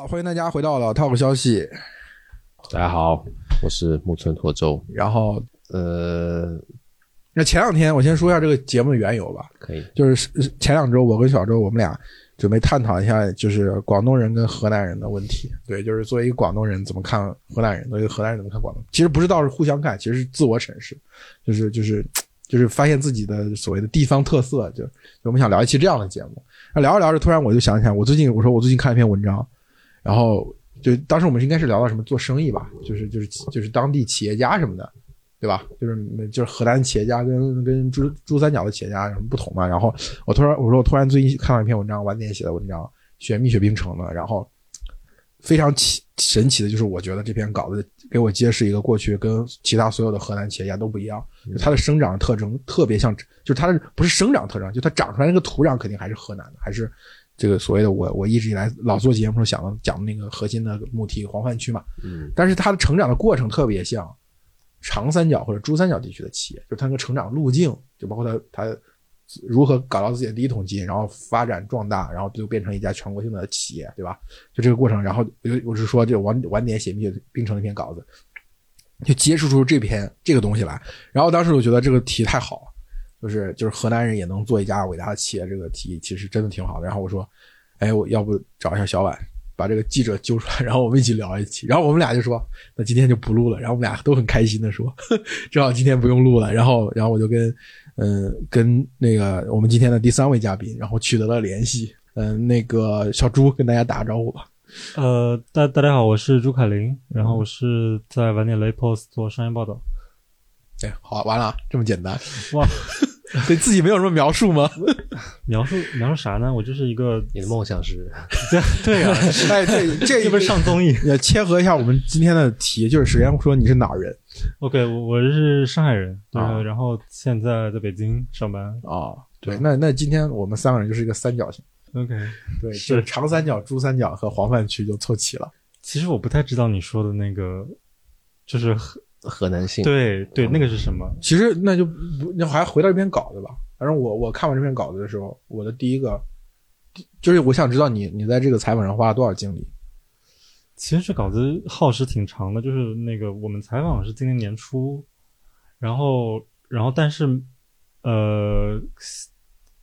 好，欢迎大家回到了 Talk 消息。大家好，我是木村拓周。然后，呃，那前两天我先说一下这个节目的缘由吧。可以，就是前两周我跟小周我们俩准备探讨一下，就是广东人跟河南人的问题。对，就是作为一个广东人怎么看河南人，作为一个河南人怎么看广东？其实不是倒是互相看，其实是自我审视，就是就是就是发现自己的所谓的地方特色。就就我们想聊一期这样的节目。那聊着聊着，突然我就想起来，我最近我说我最近看一篇文章，然后就当时我们应该是聊到什么做生意吧，就是就是就是当地企业家什么的，对吧？就是就是河南企业家跟跟珠珠三角的企业家有什么不同嘛？然后我突然我说我突然最近看到一篇文章，晚点写的文章，写蜜雪冰城的，然后非常奇神奇的就是，我觉得这篇稿子给我揭示一个过去跟其他所有的河南企业家都不一样，就它的生长特征特别像，就是它的不是生长特征，就它长出来那个土壤肯定还是河南的，还是这个所谓的我我一直以来老做节目时候想的讲的那个核心的母题黄泛区嘛，嗯，但是它的成长的过程特别像长三角或者珠三角地区的企业，就是它那个成长路径，就包括它它如何搞到自己的第一桶金，然后发展壮大，然后就变成一家全国性的企业，对吧？就这个过程，然后我我是说，就晚晚点写蜜雪冰城那篇稿子，就接触出这篇这个东西来。然后当时我觉得这个题太好了，就是就是河南人也能做一家伟大的企业，这个题其实真的挺好的。然后我说，哎，我要不找一下小婉，把这个记者揪出来，然后我们一起聊一期。然后我们俩就说，那今天就不录了。然后我们俩都很开心的说，正好今天不用录了。然后然后我就跟嗯跟那个我们今天的第三位嘉宾，然后取得了联系。嗯，那个小朱跟大家打个招呼吧。呃，大大家好，我是朱凯琳，然后我是在晚点雷 post 做商业报道。哎，好，完了，这么简单哇？对自己没有什么描述吗？描述描述啥呢？我就是一个你的梦想是？对对呀、哎，这这这不是上综艺也切合一下我们今天的题，就是首先说你是哪儿人？OK，我我是上海人，对，啊然后现在在北京上班。啊？对，那那今天我们三个人就是一个三角形，OK，对，是就是长三角、珠三角和黄泛区就凑齐了。其实我不太知道你说的那个，就是河河南性，对对，那个是什么？其实那就不，那还回到这篇稿子吧。反正我我看完这篇稿子的时候，我的第一个就是我想知道你你在这个采访上花了多少精力。其实这稿子耗时挺长的，就是那个我们采访是今年年初，然后然后但是呃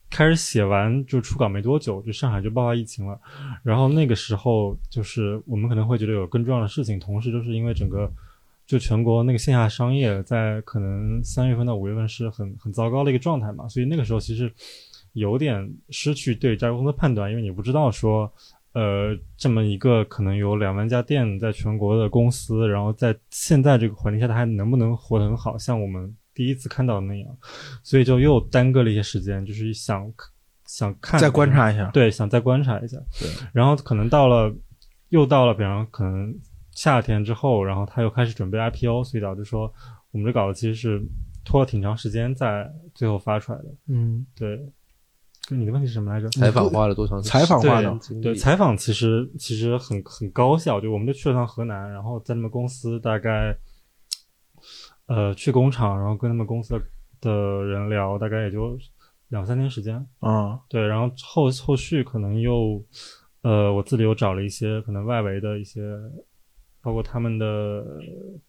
开始写完就出稿没多久，就上海就爆发疫情了，然后那个时候就是我们可能会觉得有更重要的事情，同时就是因为整个就全国那个线下商业在可能三月份到五月份是很很糟糕的一个状态嘛，所以那个时候其实有点失去对这家公司的判断，因为你不知道说。呃，这么一个可能有两万家店在全国的公司，然后在现在这个环境下，它还能不能活得很好，像我们第一次看到的那样，所以就又耽搁了一些时间，就是想想看再观察一下，对，想再观察一下，对，然后可能到了又到了，比方可能夏天之后，然后他又开始准备 IPO，所以导致说我们这稿子其实是拖了挺长时间在最后发出来的，嗯，对。你的问题是什么来着？采访花了多长时间？采访花了对，采访其实其实很很高效，就我们就去了趟河南，然后在他们公司大概，呃，去工厂，然后跟他们公司的的人聊，大概也就两三天时间。啊，对，然后后后续可能又，呃，我自己又找了一些可能外围的一些，包括他们的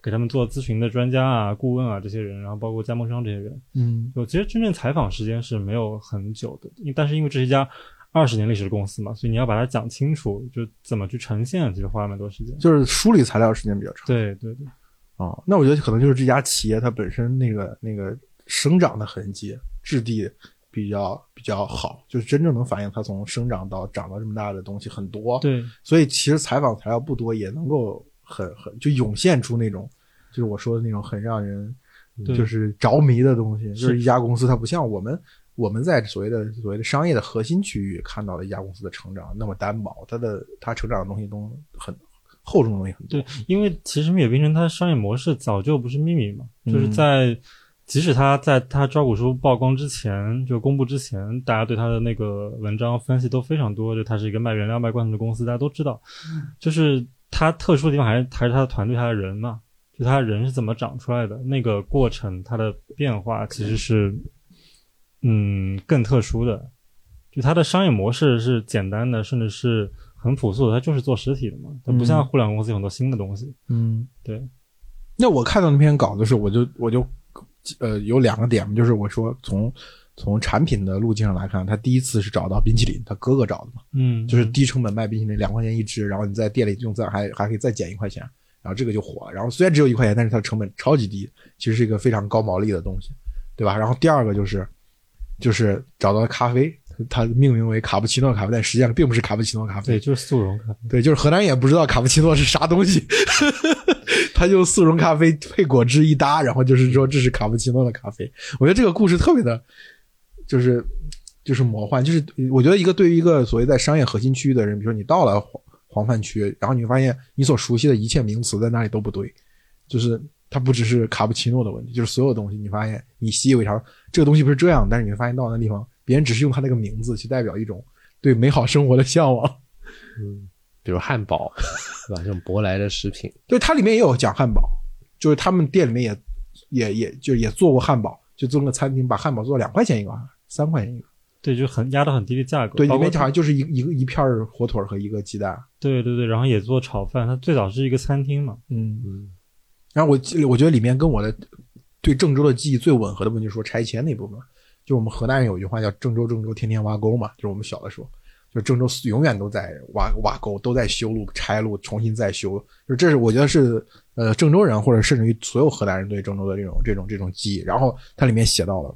给他们做咨询的专家啊、顾问啊这些人，然后包括加盟商这些人，嗯，我其实真正采访时间是没有很久的，因但是因为这是一家二十年历史的公司嘛，所以你要把它讲清楚，就怎么去呈现，其实花了蛮多时间。就是梳理材料时间比较长。对对对，啊，那我觉得可能就是这家企业它本身那个那个生长的痕迹、质地比较比较好，就是真正能反映它从生长到长到这么大的东西很多。，对所以其实采访材料不多，也能够很很就涌现出那种，就是我说的那种很让人就是着迷的东西。就是一家公司，它不像我们我们在所谓的所谓的商业的核心区域看到的一家公司的成长那么单薄，它的它成长的东西都很厚重的东西很多。对，因为其实蜜雪冰城它的商业模式早就不是秘密嘛，就是嗯。在即使它在它招股书曝光之前，就公布之前，大家对它的那个文章分析都非常多，就它是一个卖原料卖罐头的公司，大家都知道，就是它特殊的地方还是还是它的团队，它的人嘛，就他人是怎么长出来的，那个过程它的变化其实是，嗯，更特殊的。就它的商业模式是简单的，甚至是很朴素的，它就是做实体的嘛，它不像互联网公司有很多新的东西。嗯，对，那我看到那篇稿子时，我就我就呃有两个点，就是我说从从产品的路径上来看，他第一次是找到冰淇淋，他哥哥找的嘛，嗯，就是低成本卖冰淇淋，两块钱一支，然后你在店里用赞还还可以再减一块钱，然后这个就火了。然后虽然只有一块钱，但是它的成本超级低，其实是一个非常高毛利的东西，对吧？然后第二个就是就是找到了咖啡，它命名为卡布奇诺咖啡，但实际上并不是卡布奇诺咖啡对，，就是速溶咖啡。对，就是河南人也不知道卡布奇诺是啥东西，他就速溶咖啡配果汁一搭，然后就是说这是卡布奇诺的咖啡。我觉得这个故事特别的，就是就是魔幻，就是我觉得一个对于一个所谓在商业核心区域的人，比如说你到了黄黄泛区，然后你会发现你所熟悉的一切名词在那里都不对，就是它不只是卡布奇诺的问题，就是所有东西你发现你习以为常，这个东西不是这样，但是你会发现到那地方，别人只是用它那个名字去代表一种对美好生活的向往。嗯，比如汉堡，对吧？这种舶来的食品，对，它里面也有讲汉堡，就是他们店里面也也也就也做过汉堡，就做个餐厅，把汉堡做两块钱一个，三块钱一个。对，就很压到很低的价格。对，里面好像就是一一个一片火腿和一个鸡蛋。对对对，然后也做炒饭。它最早是一个餐厅嘛。嗯，嗯，然后我记我觉得里面跟我的对郑州的记忆最吻合的部分就是说拆迁那部分，就我们河南人有一句话叫“郑州郑州天天挖沟”嘛，就是我们小的时候，就郑州永远都在挖挖沟，都在修路、拆路、重新再修，就这是我觉得是呃郑州人或者甚至于所有河南人对郑州的这种这种这种记忆。然后它里面写到了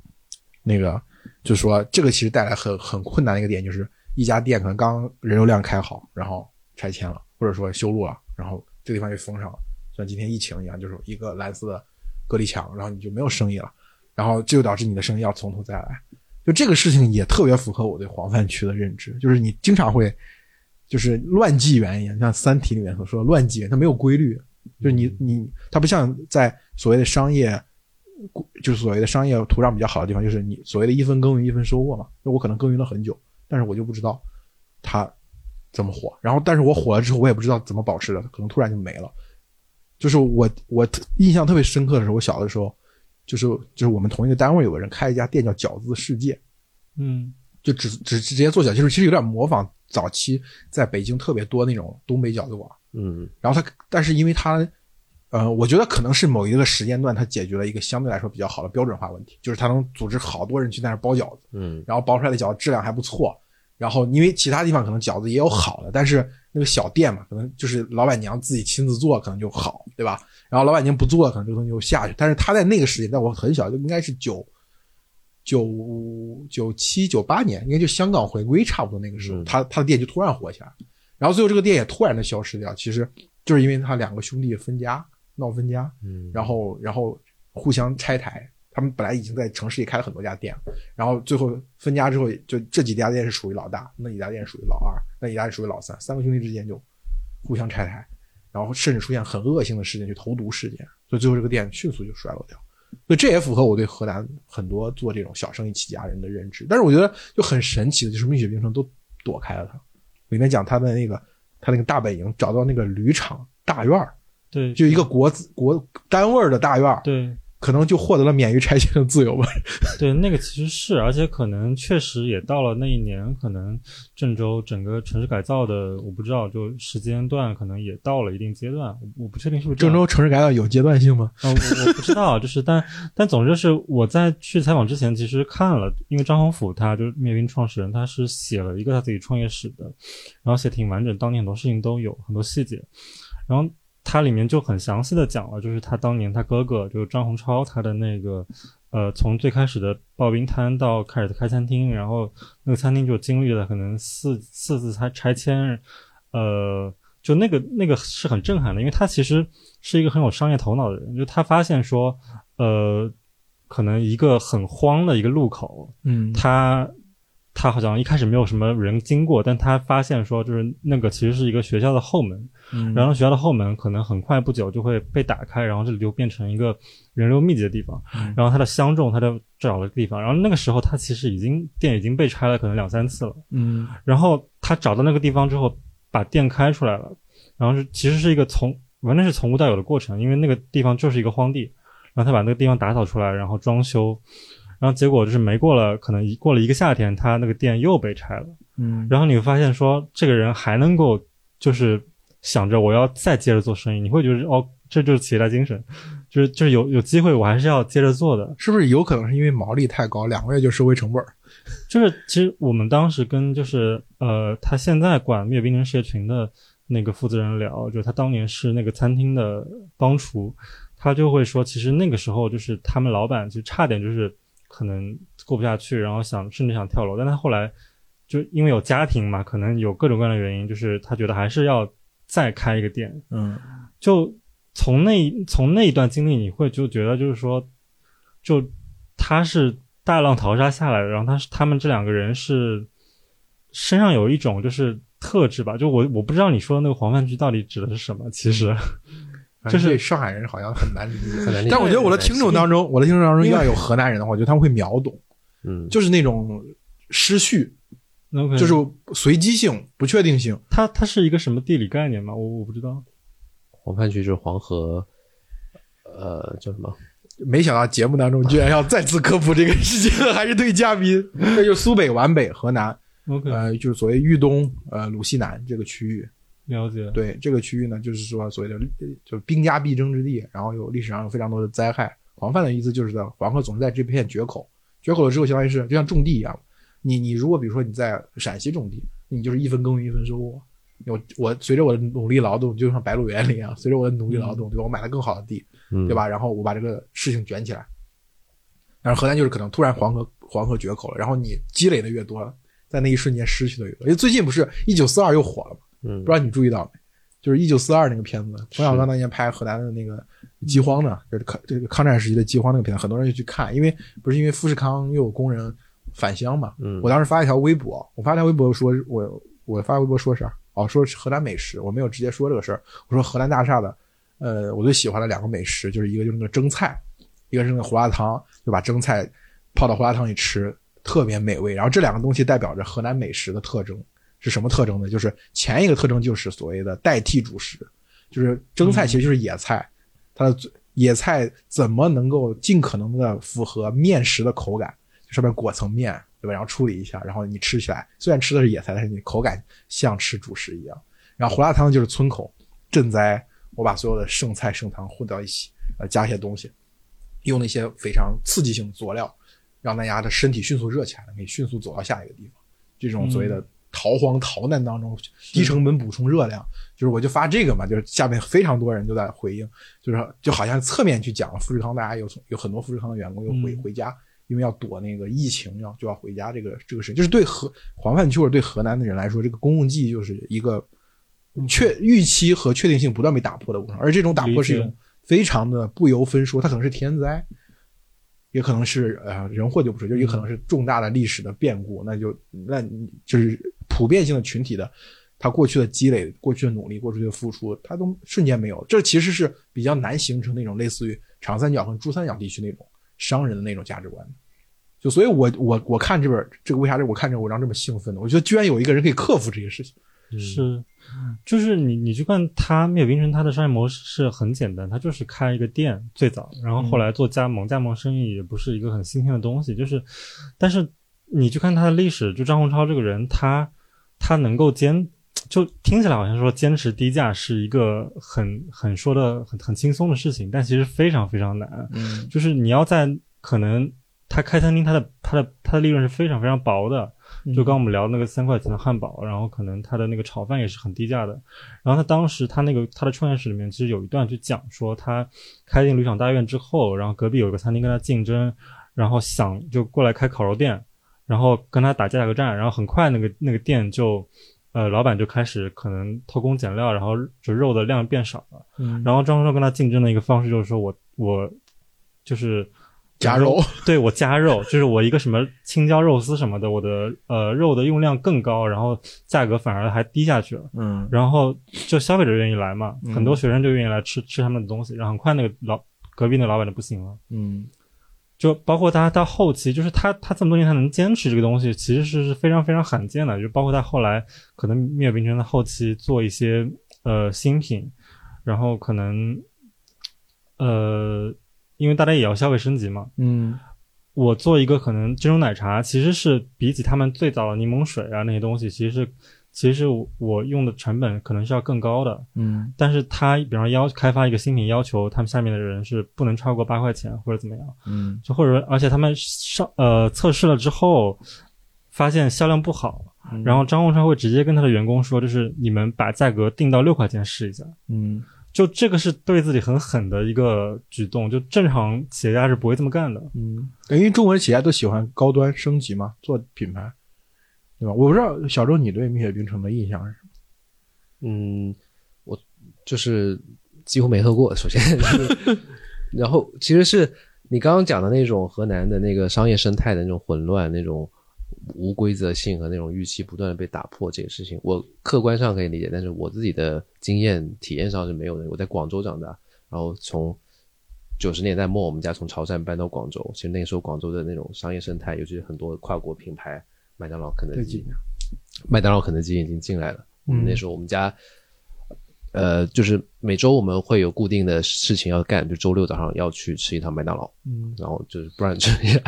那个，就说这个其实带来很很困难的一个点，就是一家店可能刚人流量开好，然后拆迁了，或者说修路了，然后这个地方就封上了，像今天疫情一样，就是一个蓝色的隔离墙，然后你就没有生意了，然后这就导致你的生意要从头再来。就这个事情也特别符合我对黄泛区的认知，就是你经常会就是乱纪元一样，像《三体》里面所说的乱纪元，它没有规律，就是你你它不像在所谓的商业，就是所谓的商业土壤比较好的地方，就是你所谓的一分耕耘一分收获嘛。就我可能耕耘了很久，但是我就不知道它怎么火，然后但是我火了之后，我也不知道怎么保持的，可能突然就没了。就是我我印象特别深刻的时候，我小的时候，就是就是我们同一个单位有个人开一家店叫饺子世界，嗯就只只直接做饺，就是其实有点模仿早期在北京特别多那种东北饺子馆。嗯然后他，但是因为他，呃，我觉得可能是某一个时间段，它解决了一个相对来说比较好的标准化问题，就是它能组织好多人去在那儿包饺子，嗯然后包出来的饺子质量还不错。然后因为其他地方可能饺子也有好的，但是那个小店嘛，可能就是老板娘自己亲自做，可能就好，对吧？然后老板娘不做，可能这个东西就下去。但是他在那个时间，在我很小，就应该是九九九七九八年，应该就香港回归差不多那个时候，嗯他他的店就突然火起来。然后最后这个店也突然的消失掉，其实就是因为他两个兄弟分家闹分家，嗯，然后然后互相拆台。他们本来已经在城市里开了很多家店，然后最后分家之后，就这几家店是属于老大，那几家店属于老二，那几家店属于老三，三个兄弟之间就互相拆台，然后甚至出现很恶性的事件，就投毒事件，所以最后这个店迅速就衰落掉。所以这也符合我对河南很多做这种小生意起家人的认知。但是我觉得就很神奇的就是蜜雪冰城都躲开了它，里面讲他的那个他那个大本营找到那个铝厂大院儿，对，就一个国资国单位儿的大院儿，对可能就获得了免于拆迁的自由吧。对，那个其实是，而且可能确实也到了那一年，可能郑州整个城市改造的，我不知道，就时间段可能也到了一定阶段，我我不确定是不是郑州城市改造有阶段性吗？啊、我我不知道，就是但但总之是我在去采访之前，其实看了，因为张宏甫他就是灭冰创始人，他是写了一个他自己创业史的，然后写挺完整，当年很多事情都有很多细节，然后它里面就很详细的讲了，就是他当年他哥哥就是张洪超他的那个呃从最开始的刨冰摊到开始的开餐厅，然后那个餐厅就经历了可能四四次拆拆迁，呃。就那个那个是很震撼的，因为他其实是一个很有商业头脑的人。就他发现说，呃，可能一个很荒的一个路口，嗯他他好像一开始没有什么人经过，但他发现说，就是那个其实是一个学校的后门，嗯然后学校的后门可能很快不久就会被打开，然后这里就变成一个人流密集的地方。嗯然后他的相中，他就找了个地方，然后那个时候他其实已经店已经被拆了，可能两三次了。嗯然后他找到那个地方之后，把店开出来了，然后是其实是一个从完全是从无到有的过程，因为那个地方就是一个荒地，然后他把那个地方打扫出来，然后装修，然后结果就是没过了，可能一过了一个夏天，他那个店又被拆了，嗯然后你会发现说这个人还能够就是想着我要再接着做生意，你会觉得哦，这就是企业家精神，就是就是有有机会我还是要接着做的。是不是有可能是因为毛利太高，两个月就收回成本儿？就是其实我们当时跟就是呃，他现在管蜜雪冰城事业群的那个负责人聊，就是他当年是那个餐厅的帮厨，他就会说，其实那个时候就是他们老板就差点就是可能过不下去，然后想甚至想跳楼，但他后来就因为有家庭嘛，可能有各种各样的原因，就是他觉得还是要再开一个店，嗯。就从那从那一段经历，你会就觉得就是说，就他是大浪淘沙下来的，然后他是他们这两个人是身上有一种就是特质吧，就我我不知道你说的那个黄饭区到底指的是什么，其实就是上海人好像很难理解。很难理解。但我觉得我的听众当中，我的听众当中要有河南人的话，我觉得他们会秒懂，嗯，就是那种失序，OK，就是随机性、不确定性。它它是一个什么地理概念吗？我我不知道。黄泛区就是黄河，呃，叫什么？没想到节目当中居然要再次科普这个事情，还是对嘉宾。这就苏北、皖北、河南，OK，、呃，就是所谓豫东、呃鲁西南这个区域。了解。对这个区域呢，就是说所谓的呃就兵家必争之地，然后有历史上有非常多的灾害。黄泛的意思就是在黄河总是在这片决口，决口了之后，相当于是就像种地一样。你你如果比如说你在陕西种地，你就是一分耕耘一分收获。我我随着我的努力劳动，就像白鹿原里一样，随着我的努力劳动，对吧？我买了更好的地，嗯，对？吧？然后我把这个事情卷起来。但是河南就是可能突然黄河黄河决口了，然后你积累的越多，在那一瞬间失去的越多。因为最近不是一九四二又火了吗？嗯不知道你注意到没？就是一九四二那个片子，冯小刚当年拍河南的那个饥荒呢，就是抗这个抗战时期的饥荒那个片子，很多人就去看，因为不是因为富士康又有工人返乡嘛。嗯我当时发一条微博，我发条微博说，我我发微博说啥？哦，说是河南美食，我没有直接说这个事儿。我说河南大厦的，呃，我最喜欢的两个美食，就是一个就是那个蒸菜，一个是那个胡辣汤，就把蒸菜泡到胡辣汤里吃，特别美味。然后这两个东西代表着河南美食的特征是什么特征呢？就是前一个特征就是所谓的代替主食，就是蒸菜其实就是野菜，它的野菜怎么能够尽可能的符合面食的口感，上面裹层面，对吧？然后处理一下，然后你吃起来虽然吃的是野菜，但是你口感像吃主食一样。然后胡辣汤就是村口赈灾，我把所有的剩菜剩汤混到一起，呃，加一些东西，用那些非常刺激性的佐料，让大家的身体迅速热起来，可以迅速走到下一个地方。这种所谓的逃荒逃难当中，低成本补充热量，就是我就发这个嘛，就是下面非常多人都在回应，就是就好像侧面去讲了富士康，大家有有很多富士康的员工又回、嗯回家，因为要躲那个疫情，要就要回家这个这个事，就是对河黄泛区或者对河南的人来说，这个公共记忆就是一个确预期和确定性不断被打破的过程，而这种打破是一种非常的不由分说，它可能是天灾。也可能是呃人祸就不说，就也可能是重大的历史的变故，那就那你就是普遍性的群体的，他过去的积累、过去的努力、过去的付出，他都瞬间没有。这其实是比较难形成那种类似于长三角和珠三角地区那种商人的那种价值观。就所以我，我我看这本这个为啥这我看这个文章这么兴奋呢？我觉得居然有一个人可以克服这些事情。是，就是你你去看它灭冰城，它的商业模式是很简单，它就是开一个店最早，然后后来做加盟，加盟生意也不是一个很新鲜的东西，就是，但是你去看他的历史，就张洪超这个人，他他能够坚，就听起来好像说坚持低价是一个很很说的很很轻松的事情，但其实非常非常难，嗯。就是你要在可能他开餐厅，他的他的他的利润是非常非常薄的。就刚我们聊那个三块钱的汉堡，然后可能他的那个炒饭也是很低价的。然后他当时他那个他的创业史里面其实有一段就讲说，他开进旅厂大院之后，然后隔壁有一个餐厅跟他竞争，然后想就过来开烤肉店，然后跟他打价格战，然后很快那个那个店就。呃，老板就开始可能偷工减料，然后就肉的量变少了。嗯然后张硕跟他竞争的一个方式就是说我我就是加肉，对我加肉，就是我一个什么青椒肉丝什么的，我的呃肉的用量更高，然后价格反而还低下去了。嗯然后就消费者愿意来嘛，嗯很多学生就愿意来吃吃他们的东西，然后很快那个老隔壁那老板就不行了。嗯就包括他到后期，就是他他这么多年他能坚持这个东西，其实是是非常非常罕见的。就包括他后来可能灭雪冰城的后期做一些呃新品，然后可能呃因为大家也要消费升级嘛，嗯。我做一个可能珍珠奶茶，其实是比起他们最早的柠檬水啊那些东西，其实是其实是我我用的成本可能是要更高的。嗯。但是他比方说要开发一个新品，要求他们下面的人是不能超过八块钱或者怎么样，嗯。就或者说而且他们上呃测试了之后发现销量不好，嗯。然后张宏川会直接跟他的员工说，就是你们把价格定到六块钱试一下。嗯就这个是对自己很狠的一个举动，就正常企业家是不会这么干的。嗯，因为中国企业家都喜欢高端升级嘛，做品牌，对吧？我不知道小周你对蜜雪冰城的印象是什么？嗯，我就是几乎没喝过，首先，然后其实是你刚刚讲的那种河南的那个商业生态的那种混乱、那种无规则性和那种预期不断的被打破这个事情，我客观上可以理解，但是我自己的经验体验上是没有的。我在广州长大，然后从九十年代末我们家从潮汕搬到广州，其实那个时候广州的那种商业生态，尤其是很多跨国品牌，麦当劳、肯德基麦当劳、肯德基已经进来了。嗯那时候我们家，呃，就是每周我们会有固定的事情要干，就周六早上要去吃一趟麦当劳，嗯，然后就是不然吃一下，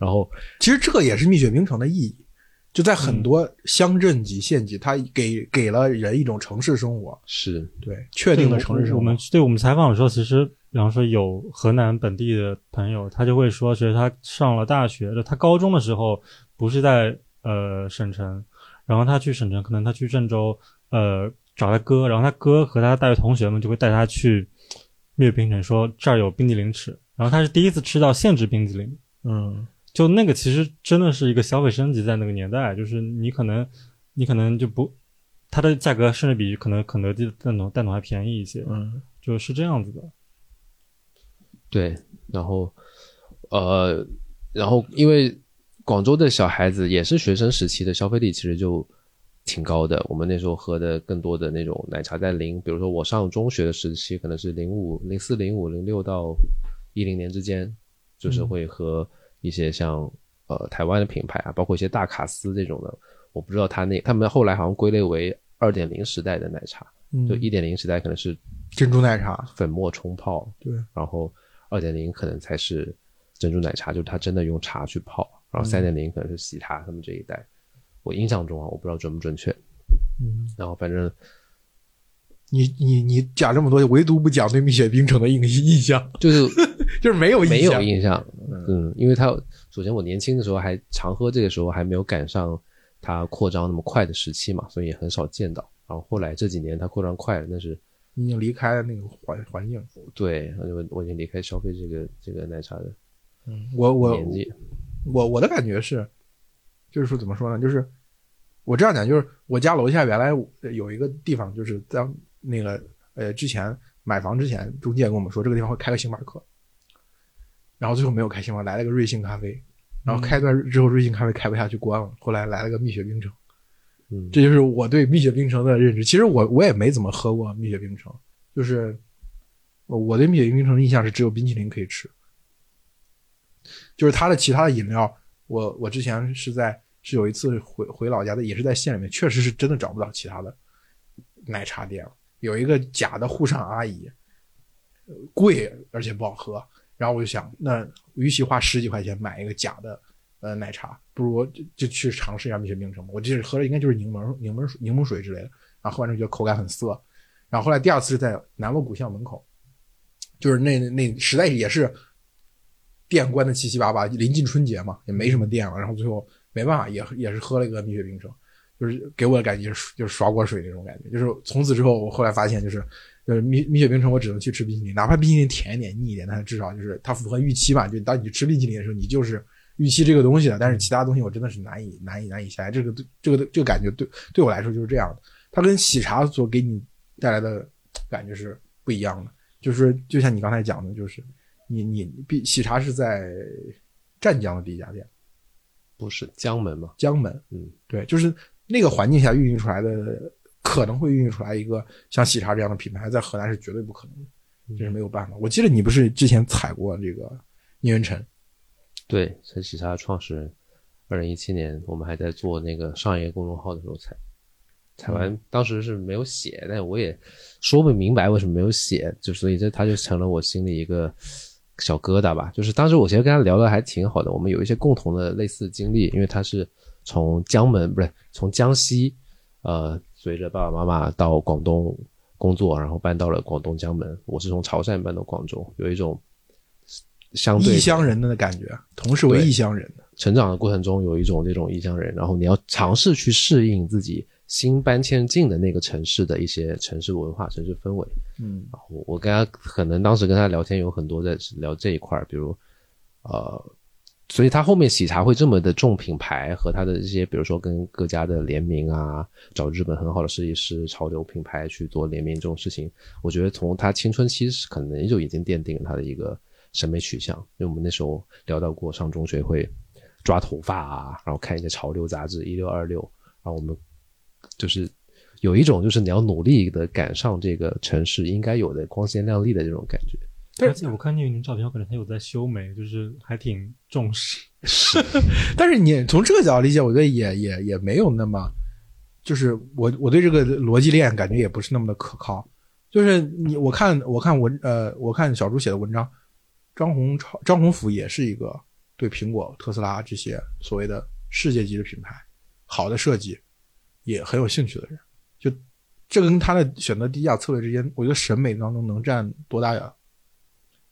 然后 其实这个也是蜜雪冰城的意义，就在很多乡镇级、县级，它给给了人一种城市生活，是对确定的城市生活。我们对我们采访的时候，其实比方说有河南本地的朋友，他就会说，其实他上了大学，就他高中的时候不是在呃省城，然后他去省城，可能他去郑州，呃找他哥，然后他哥和他大学同学们就会带他去蜜雪冰城，说这儿有冰激凌吃，然后他是第一次吃到现制冰激凌。嗯就那个其实真的是一个消费升级，在那个年代，就是你可能你可能就不，它的价格甚至比可能肯德基的蛋筒蛋筒还便宜一些，嗯就是这样子的。对，然后呃，然后因为广州的小孩子也是学生时期的消费力其实就挺高的，我们那时候喝的更多的那种奶茶在零，比如说我上中学的时期可能是零五、零四、零五、零六到一零年之间，就是会喝一些像呃台湾的品牌啊，包括一些大卡司这种的，我不知道他那他们后来好像归类为二点零时代的奶茶，嗯，就一点零时代可能是珍珠奶茶，粉末冲泡，对，然后二点零可能才是珍珠奶茶，就是它真的用茶去泡，然后三点零可能是喜茶他们这一代，我印象中啊，我不知道准不准确，嗯，然后反正你你你讲这么多，唯独不讲对蜜雪冰城的印印象，就是 就是没有印象，没有印象，嗯，因为它首先我年轻的时候还常喝，这个时候还没有赶上它扩张那么快的时期嘛，所以也很少见到。然后后来这几年它扩张快了，但是你已经离开了那个环环境。对，我我已经离开消费这个这个奶茶的嗯，我我我我的感觉是，就是说怎么说呢？就是我这样讲，就是我家楼下原来有一个地方，就是在那个呃之前买房之前，中介跟我们说这个地方会开个星巴克，然后最后没有开星巴克，来了个瑞幸咖啡，然后开段之后瑞幸咖啡开不下去关了，后来来了个蜜雪冰城，嗯，这就是我对蜜雪冰城的认知。其实我我也没怎么喝过蜜雪冰城，就是我我对蜜雪冰城的印象是只有冰淇淋可以吃，就是它的其他的饮料，我我之前是在是有一次回回老家的，也是在县里面，确实是真的找不到其他的奶茶店了。有一个假的沪上阿姨，贵而且不好喝。然后我就想，那与其花十几块钱买一个假的呃奶茶，不如就去尝试一下蜜雪冰城吧。我记得喝的应该就是柠檬柠檬水柠檬水之类的，然后喝完之后觉得口感很涩。然后后来第二次是在南锣鼓巷门口，就是那那实在也是店关的七七八八，临近春节嘛，也没什么店了。然后最后没办法，也也是喝了一个蜜雪冰城，就是给我的感觉是就是刷锅水那种感觉。就是从此之后，我后来发现就是就是蜜蜜雪冰城，我只能去吃冰淇淋，哪怕冰淇淋甜一点、腻一点，但是至少就是它符合预期吧。就当你吃冰淇淋的时候，你就是预期这个东西的。但是其他东西我真的是难以难以难以下来。这个这个这个感觉对对我来说就是这样的。它跟喜茶所给你带来的感觉是不一样的。就是就像你刚才讲的，就是你你必喜茶是在湛江的第一家店，不是江门吗，江门，嗯，对，就是那个环境下孕育出来的，可能会孕育出来一个像喜茶这样的品牌，在河南是绝对不可能的，这是没有办法。我记得你不是之前采过这个聂云辰，对，是喜茶的创始人。二零一七年，我们还在做那个商业公众号的时候采，采完当时是没有写，但我也说不明白为什么没有写，就所以这它就成了我心里一个小疙瘩吧。就是当时我其实跟他聊的还挺好的，我们有一些共同的类似经历，因为他是从江门不是从江西，呃，随着爸爸妈妈到广东工作，然后搬到了广东江门。我是从潮汕搬到广州，有一种相对异乡人的感觉，同是为异乡人的。成长的过程中有一种这种异乡人，然后你要尝试去适应自己新搬迁进的那个城市的一些城市文化、城市氛围。嗯我我跟他可能当时跟他聊天有很多在聊这一块儿，比如呃，所以他后面喜茶会这么的重品牌和他的这些，比如说跟各家的联名啊，找日本很好的设计师、潮流品牌去做联名这种事情，我觉得从他青春期是可能就已经奠定了他的一个审美取向。因为我们那时候聊到过上中学会抓头发啊，然后看一些潮流杂志一六二六，然后我们就是有一种就是你要努力的赶上这个城市应该有的光鲜亮丽的这种感觉。而且我看聂云林照片，我感觉他有在修眉，就是还挺重视。但是你从这个角度理解，我觉得也也也没有那么，就是我我对这个逻辑链感觉也不是那么的可靠。就是你我看我看文呃我看小猪写的文章，张宏超张宏甫也是一个对苹果、特斯拉这些所谓的世界级的品牌好的设计也很有兴趣的人。就这跟他的选择低价策略之间，我觉得审美当中能占多大呀？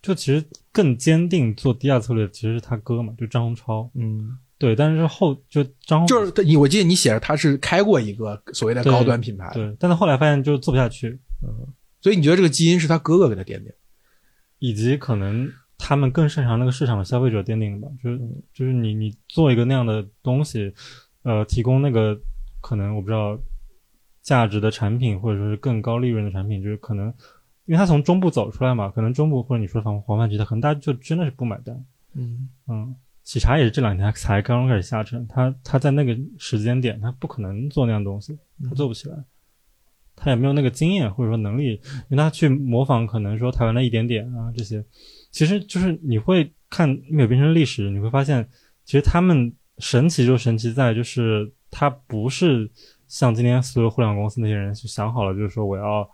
就其实更坚定做低价策略，其实是他哥嘛，就张宏超。嗯，对，但是后就张就是你我记得你写着他是开过一个所谓的高端品牌的，对，但他后来发现就做不下去，嗯所以你觉得这个基因是他哥哥给他奠定？以及可能他们更擅长那个市场的消费者奠定的吧，就是嗯就是你你做一个那样的东西，呃，提供那个可能我不知道价值的产品，或者说是更高利润的产品，就是可能因为它从中部走出来嘛，可能中部或者你说黄黄泛区，他可能大家就真的是不买单，嗯嗯。喜茶也是这两天才刚刚开始下沉，他他在那个时间点，他不可能做那样东西，他做不起来，他也没有那个经验或者说能力，因为他去模仿可能说台湾的一点点啊这些，其实就是你会看没有变成历史，你会发现其实他们神奇就神奇在就是他不是像今天所有互联网公司那些人就想好了，就是说我要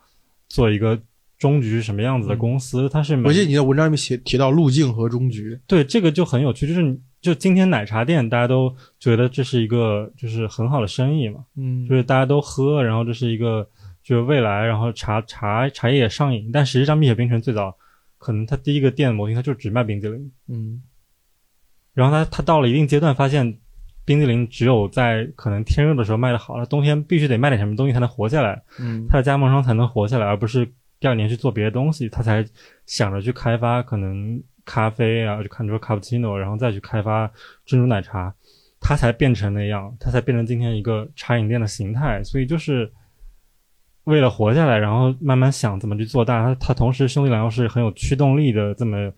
做一个终局是什么样子的公司，他是每我记得你在文章里面写提到路径和终局，对，这个就很有趣，就是就今天奶茶店大家都觉得这是一个就是很好的生意嘛，嗯就是大家都喝，然后这是一个就是未来，然后茶茶茶叶也上瘾，但实际上蜜雪冰城最早可能它第一个店模型它就只卖冰激凌，嗯。然后它它到了一定阶段发现冰激凌只有在可能天热的时候卖的好，那冬天必须得卖点什么东西才能活下来，嗯它的加盟商才能活下来，而不是第二年去做别的东西，他才想着去开发可能咖啡啊，就看出卡布奇诺，然后再去开发珍珠奶茶，它才变成那样，它才变成今天一个茶饮店的形态。所以就是为了活下来，然后慢慢想怎么去做大。他他同时兄弟俩又是很有驱动力的这么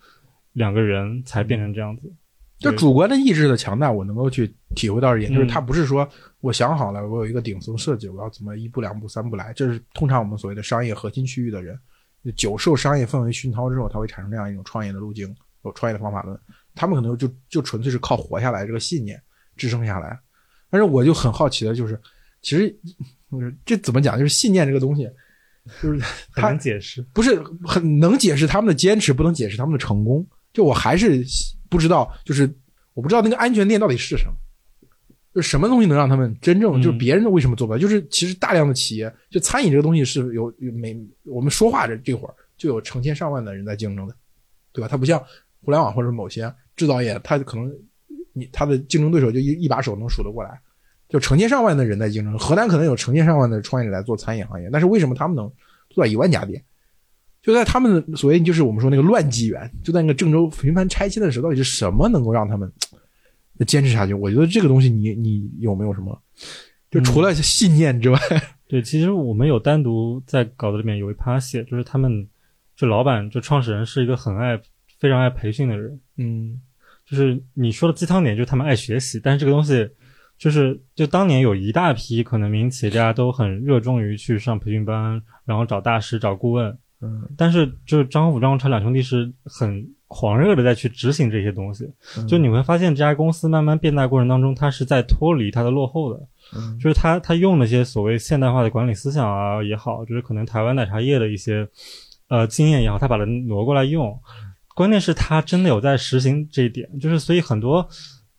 两个人，才变成这样子。就主观的意志的强大，我能够去体会到一点，就是嗯他不是说我想好了，我有一个顶层设计，我要怎么一步两步三步来，这是通常我们所谓的商业核心区域的人，久受商业氛围熏陶之后，他会产生这样一种创业的路径，有创业的方法论，他们可能就就纯粹是靠活下来这个信念支撑下来。但是我就很好奇的就是，其实这怎么讲，就是信念这个东西，就是 很他难解释。不是很能解释他们的坚持，不能解释他们的成功。就我还是不知道，就是我不知道那个安全链到底是什么，就是什么东西能让他们真正，嗯就是别人为什么做不到？就是其实大量的企业，就餐饮这个东西是有有每我们说话这这会儿就有成千上万的人在竞争的，对吧？它不像互联网或者某些制造业，它可能你它的竞争对手就一一把手能数得过来，就成千上万的人在竞争。河南可能有成千上万的创业者来做餐饮行业，但是为什么他们能做到一万家店？就在他们的所谓就是我们说那个乱纪元，就在那个郑州频繁拆迁的时候，到底是什么能够让他们呃坚持下去？我觉得这个东西你你有没有什么？就除了信念之外，对，其实我们有单独在稿子里面有一趴写，就是他们就老板就创始人是一个很爱非常爱培训的人，嗯就是你说的鸡汤点，就是他们爱学习，但是这个东西就是就当年有一大批可能民营企业家都很热衷于去上培训班，然后找大师、找顾问，嗯但是就是张虎、张宏超两兄弟是很狂热的在去执行这些东西，嗯就你会发现这家公司慢慢变大过程当中，它是在脱离它的落后的，嗯就是他他用那些所谓现代化的管理思想啊也好，就是可能台湾奶茶业的一些呃经验也好，他把它挪过来用。关键是它真的有在实行这一点，就是所以很多。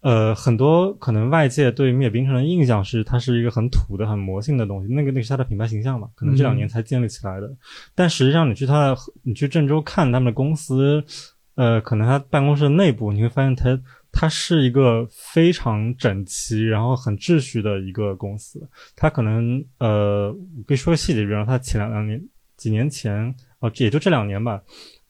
呃，很多可能外界对灭冰城的印象是它是一个很土的、很魔性的东西，那个那个是它的品牌形象嘛，可能这两年才建立起来的。但实际上，你去它的，你去郑州看他们的公司，呃，可能它办公室的内部，你会发现它它是一个非常整齐，然后很秩序的一个公司。它可能呃，我可以说个细节，比方它前两两年几年前哦，也就这两年吧。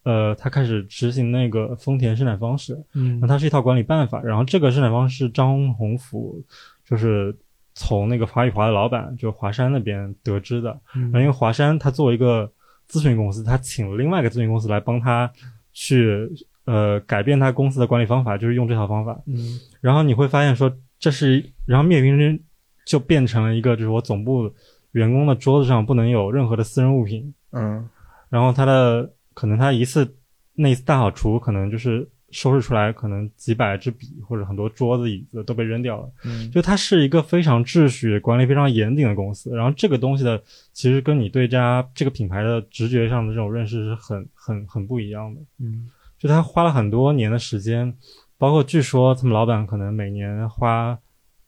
呃，他开始执行那个丰田生产方式，嗯。那它是一套管理办法，然后这个生产方式张宏甫就是从那个华宇华的老板，就华山那边得知的。嗯。然后因为华山他作为一个咨询公司，他请了另外一个咨询公司来帮他去呃改变他公司的管理方法，就是用这套方法。嗯。然后你会发现说这是，然后灭冰针就变成了一个就是我总部员工的桌子上不能有任何的私人物品，嗯。然后他的可能他一次那一次大扫除，可能就是收拾出来，可能几百支笔或者很多桌子椅子都被扔掉了。嗯就它是一个非常秩序、管理非常严谨的公司。然后这个东西的，其实跟你对这家这个品牌的直觉上的这种认识是很很很不一样的。嗯就他花了很多年的时间，包括据说他们老板可能每年花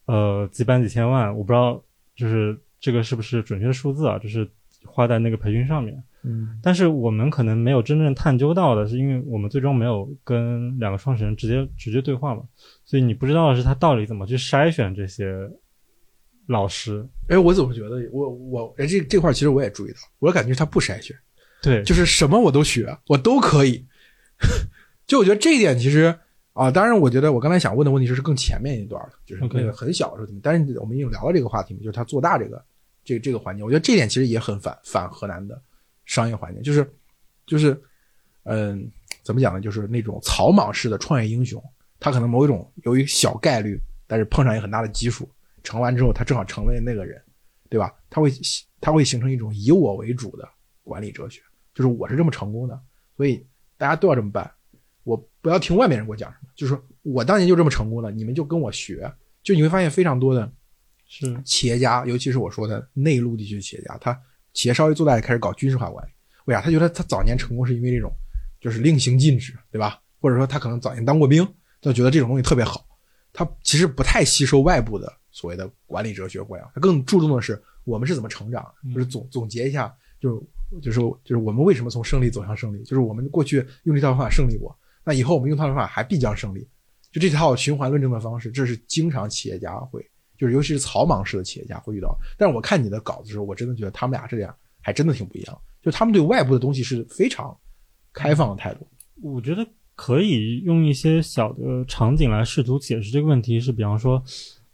呃几百几千万，我不知道就是这个是不是准确的数字啊，就是花在那个培训上面。嗯。但是我们可能没有真正探究到的，是因为我们最终没有跟两个创始人直接直接对话嘛，所以你不知道的是他到底怎么去筛选这些老师。哎，我怎么觉得我我哎这这块其实我也注意到，我感觉他不筛选，对，就是什么我都学，我都可以。就我觉得这一点其实啊，当然我觉得我刚才想问的问题是更前面一段的，就是那个很小的时候怎么，但是我们已经聊到这个话题嘛，就是他做大这个这个这个环节，我觉得这点其实也很反反河南的商业环境，就是就是嗯，怎么讲呢？就是那种草莽式的创业英雄，他可能某一种由于小概率，但是碰上一个很大的基数，成完之后，他正好成为那个人，对吧？他会他会形成一种以我为主的管理哲学，就是我是这么成功的，所以大家都要这么办。我不要听外面人给我讲什么，就是说我当年就这么成功了，你们就跟我学。就你会发现非常多的是企业家，尤其是我说的内陆地区的企业家，他企业稍微做大，也开始搞军事化管理。为啥？他觉得他早年成功是因为这种就是令行禁止，对吧？或者说他可能早年当过兵，他觉得这种东西特别好。他其实不太吸收外部的所谓的管理哲学过来，他更注重的是我们是怎么成长，就是总总结一下，就是就是就是我们为什么从胜利走向胜利，就是我们过去用这套方法胜利过，那以后我们用这套方法还必将胜利。就这套循环论证的方式，这是经常企业家会，就是尤其是草莽式的企业家会遇到。但是我看你的稿子的时候，我真的觉得他们俩这样还真的挺不一样，就他们对外部的东西是非常开放的态度。我觉得可以用一些小的场景来试图解释这个问题。是比方说，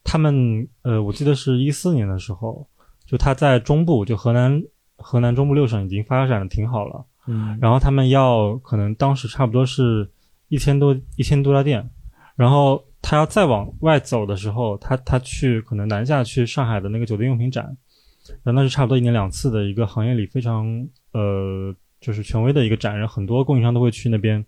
他们呃，我记得是一四年的时候，就他在中部，就河南河南中部六省已经发展的挺好了。嗯然后他们要可能当时差不多是一千多一千多家店，然后他要再往外走的时候，他他去可能南下去上海的那个酒店用品展，然后那是差不多一年两次的一个行业里非常呃就是权威的一个展，然后很多供应商都会去那边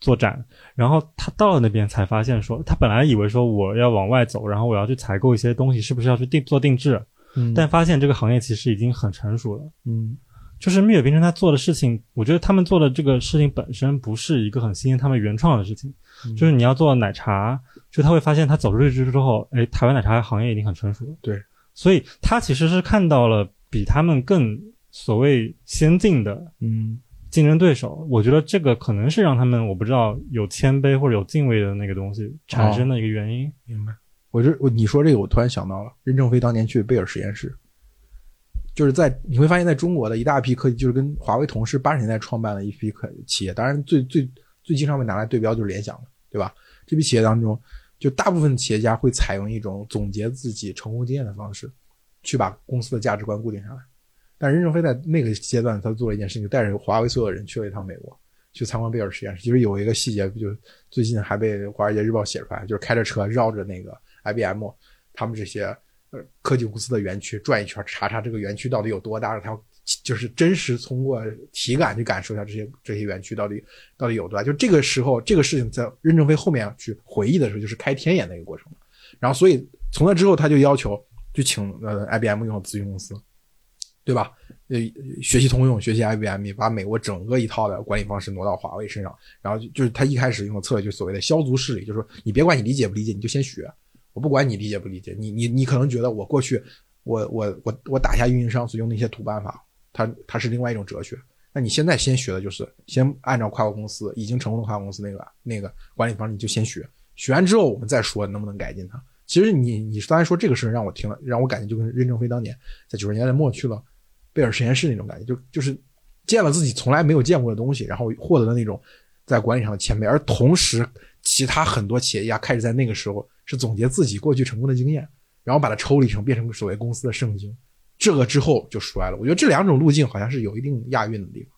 做展，然后他到了那边才发现说，他本来以为说我要往外走，然后我要去采购一些东西，是不是要去定做定制，嗯但发现这个行业其实已经很成熟了。嗯就是蜜雪冰城他做的事情，我觉得他们做的这个事情本身不是一个很新鲜、他们原创的事情。嗯就是你要做奶茶，就他会发现他走出去之后，哎，台湾奶茶行业已经很成熟了。对，所以他其实是看到了比他们更所谓先进的嗯竞争对手。我觉得这个可能是让他们我不知道有谦卑或者有敬畏的那个东西产生的一个原因。明白。我这我你说这个，我突然想到了任正非当年去贝尔实验室，就是在你会发现在中国的一大批科技，就是跟华为同事八十年代创办了一批科企业，当然最最最经常被拿来对标就是联想的，对吧？这批企业当中，就大部分企业家会采用一种总结自己成功经验的方式，去把公司的价值观固定下来。但任正非在那个阶段，他做了一件事情，带着华为所有人去了一趟美国，去参观贝尔实验室。其实有一个细节，不就最近还被《华尔街日报》写出来，就是开着车绕着那个 IBM 他们这些呃科技公司的园区转一圈，查查这个园区到底有多大，他要就是真实通过体感去感受一下这些这些园区到底到底有多大。就这个时候，这个事情在任正非后面去回忆的时候，就是开天眼的一个过程。然后，所以从那之后，他就要求就请呃 IBM 用的咨询公司对吧？呃，学习通用、学习 IBM，把美国整个一套的管理方式挪到华为身上，然后就就是他一开始用的策略，就所谓的消族势力，就是说你别管你理解不理解，你就先学，我不管你理解不理解，你你你可能觉得我过去我我我我打下运营商所用那些土办法，它它是另外一种哲学。那你现在先学的就是先按照跨国公司已经成功的跨国公司那个那个管理方式，你就先学，学完之后我们再说能不能改进它。其实你你刚才说这个事情让我听了，让我感觉就跟任正非当年在九十年代末去了贝尔实验室那种感觉，就就是见了自己从来没有见过的东西，然后获得的那种在管理上的前辈，而同时其他很多企业家开始在那个时候是总结自己过去成功的经验，然后把它抽离成变成所谓公司的圣经，这个之后就衰了。我觉得这两种路径好像是有一定押韵的地方。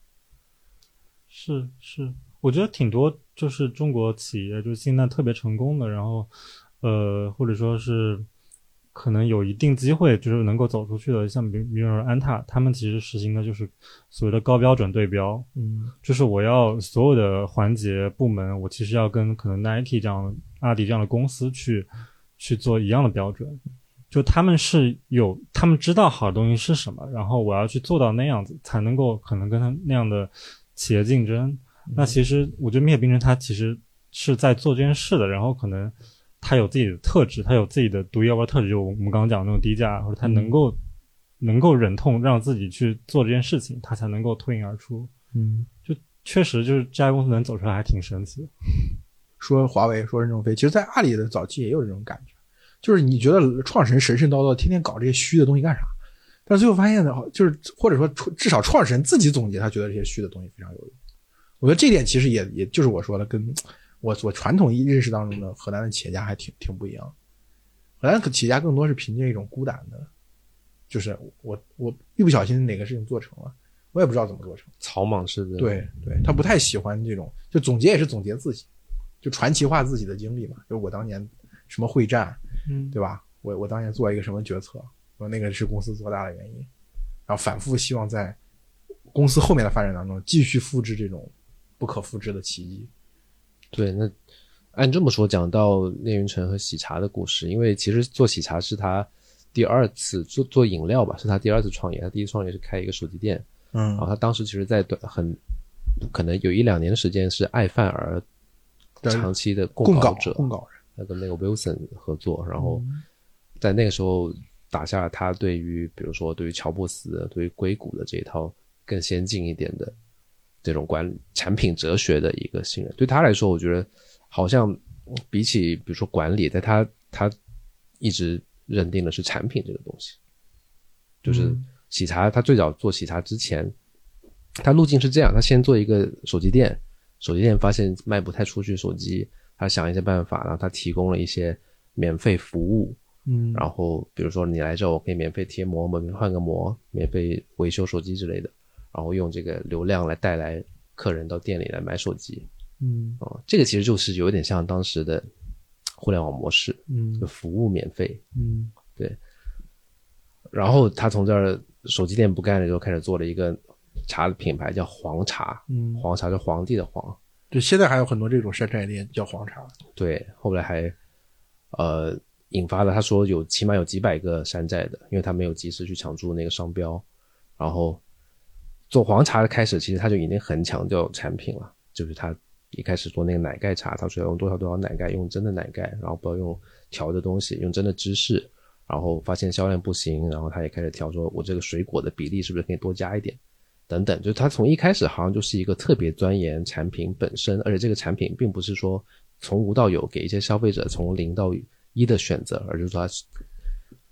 是是，我觉得挺多就是中国企业就是现在特别成功的，然后。呃，或者说是可能有一定机会，就是能够走出去的，像比比如说安踏，他们其实实行的就是所谓的高标准对标，嗯，就是我要所有的环节部门，我其实要跟可能 Nike 这样、阿迪这样的公司去去做一样的标准，就他们是有，他们知道好的东西是什么，然后我要去做到那样子，才能够可能跟他那样的企业竞争。那其实我觉得灭冰城他其实是在做这件事的，然后可能。它有自己的特质，它有自己的独一无二特质，就我们刚刚讲的那种低价，或者它能够能够忍痛让自己去做这件事情，它才能够脱颖而出。嗯，就确实就是这家公司能走出来还挺神奇的。说华为，说任正非，其实，在阿里的早期也有这种感觉，就是你觉得创始人神神叨叨，天天搞这些虚的东西干啥？但最后发现呢，就是或者说至少创始人自己总结，他觉得这些虚的东西非常有用。我觉得这点其实也也就是我说的跟。我我传统认识当中的河南的企业家还挺挺不一样，河南企业家更多是凭借一种孤胆的，就是我我一不小心哪个事情做成了，我也不知道怎么做成，草莽式的。对对，他不太喜欢这种，就总结也是总结自己，就传奇化自己的经历嘛，就我当年什么会战，嗯，对吧？我我当年做一个什么决策，说那个是公司做大的原因，然后反复希望在公司后面的发展当中继续复制这种不可复制的奇迹。对，那按这么说，讲到聂云辰和喜茶的故事，因为其实做喜茶是他第二次做做饮料吧，是他第二次创业。他第一次创业是开一个手机店，嗯，然后他当时其实，在短很可能有一两年的时间是爱范儿长期的供稿者，供稿人，他跟那个 Wilson 合作，然后在那个时候打下了他对于比如说对于乔布斯、对于硅谷的这一套更先进一点的。这种管理产品哲学的一个信任，对他来说，我觉得好像比起比如说管理，在他他一直认定的是产品这个东西，就是喜茶，他最早做喜茶之前，他路径是这样：他先做一个手机店，手机店发现卖不太出去手机，他想一些办法，然后他提供了一些免费服务，嗯，然后比如说你来这，我可以免费贴膜，免费换个膜，免费维修手机之类的。然后用这个流量来带来客人到店里来买手机，嗯，哦，这个其实就是有点像当时的互联网模式，嗯，服务免费，嗯，对。然后他从这儿手机店不干了之后，开始做了一个茶的品牌，叫黄茶，嗯，黄茶是皇帝的皇，对，现在还有很多这种山寨店叫黄茶，对，后来还呃引发了他说有起码有几百个山寨的，因为他没有及时去抢注那个商标，然后。做黄茶的开始，其实他就已经很强调产品了。就是他一开始做那个奶盖茶，他说要用多少多少奶盖，用真的奶盖，然后不要用调的东西，用真的芝士。然后发现销量不行，然后他也开始调，说我这个水果的比例是不是可以多加一点，等等。就他从一开始好像就是一个特别钻研产品本身，而且这个产品并不是说从无到有给一些消费者从零到一的选择，而是说他。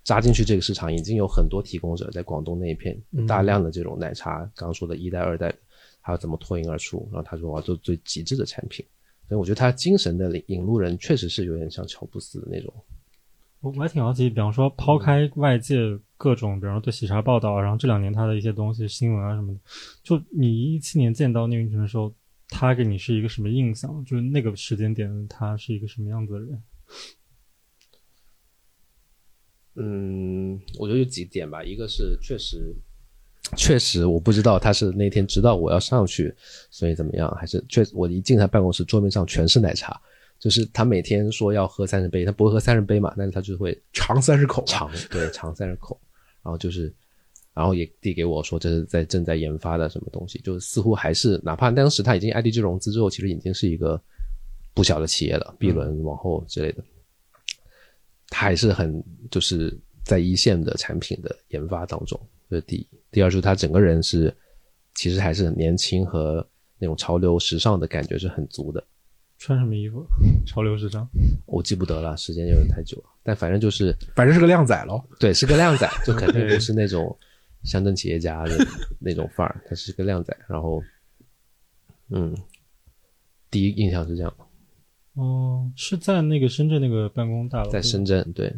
扎进去这个市场已经有很多提供者在广东那一片大量的这种奶茶，刚刚说的一代、二代，还要怎么脱颖而出？然后他说我要做最极致的产品，所以我觉得他精神的引路人确实是有点像乔布斯的那种。我我还挺好奇，比方说抛开外界各种，比方说对喜茶报道，然后这两年他的一些东西新闻啊什么的，就你一七年见到聂云辰的时候，他给你是一个什么印象？就是那个时间点他是一个什么样子的人？嗯，我觉得有几点吧，一个是确实，确实我不知道他是那天知道我要上去，所以怎么样，还是确我一进他办公室，桌面上全是奶茶，就是他每天说要喝三十杯，他不会喝三十杯嘛，但是他就会尝三十口，尝对尝三十口，然后就是然后也递给我说这是在正在研发的什么东西，就似乎还是哪怕当时他已经 IDG 融资之后，其实已经是一个不小的企业了，B 轮往后之类的，他还是很就是在一线的产品的研发当中，这是第一。第二就是他整个人是其实还是很年轻和那种潮流时尚的感觉是很足的。穿什么衣服？潮流时尚？我记不得了，时间有点太久了。但反正就是，反正是个靓仔喽。对，是个靓仔，就肯定不是那种乡镇企业家的那种范儿，他是个靓仔。然后，嗯，第一印象是这样，哦，是在那个深圳那个办公大楼，在深圳，对。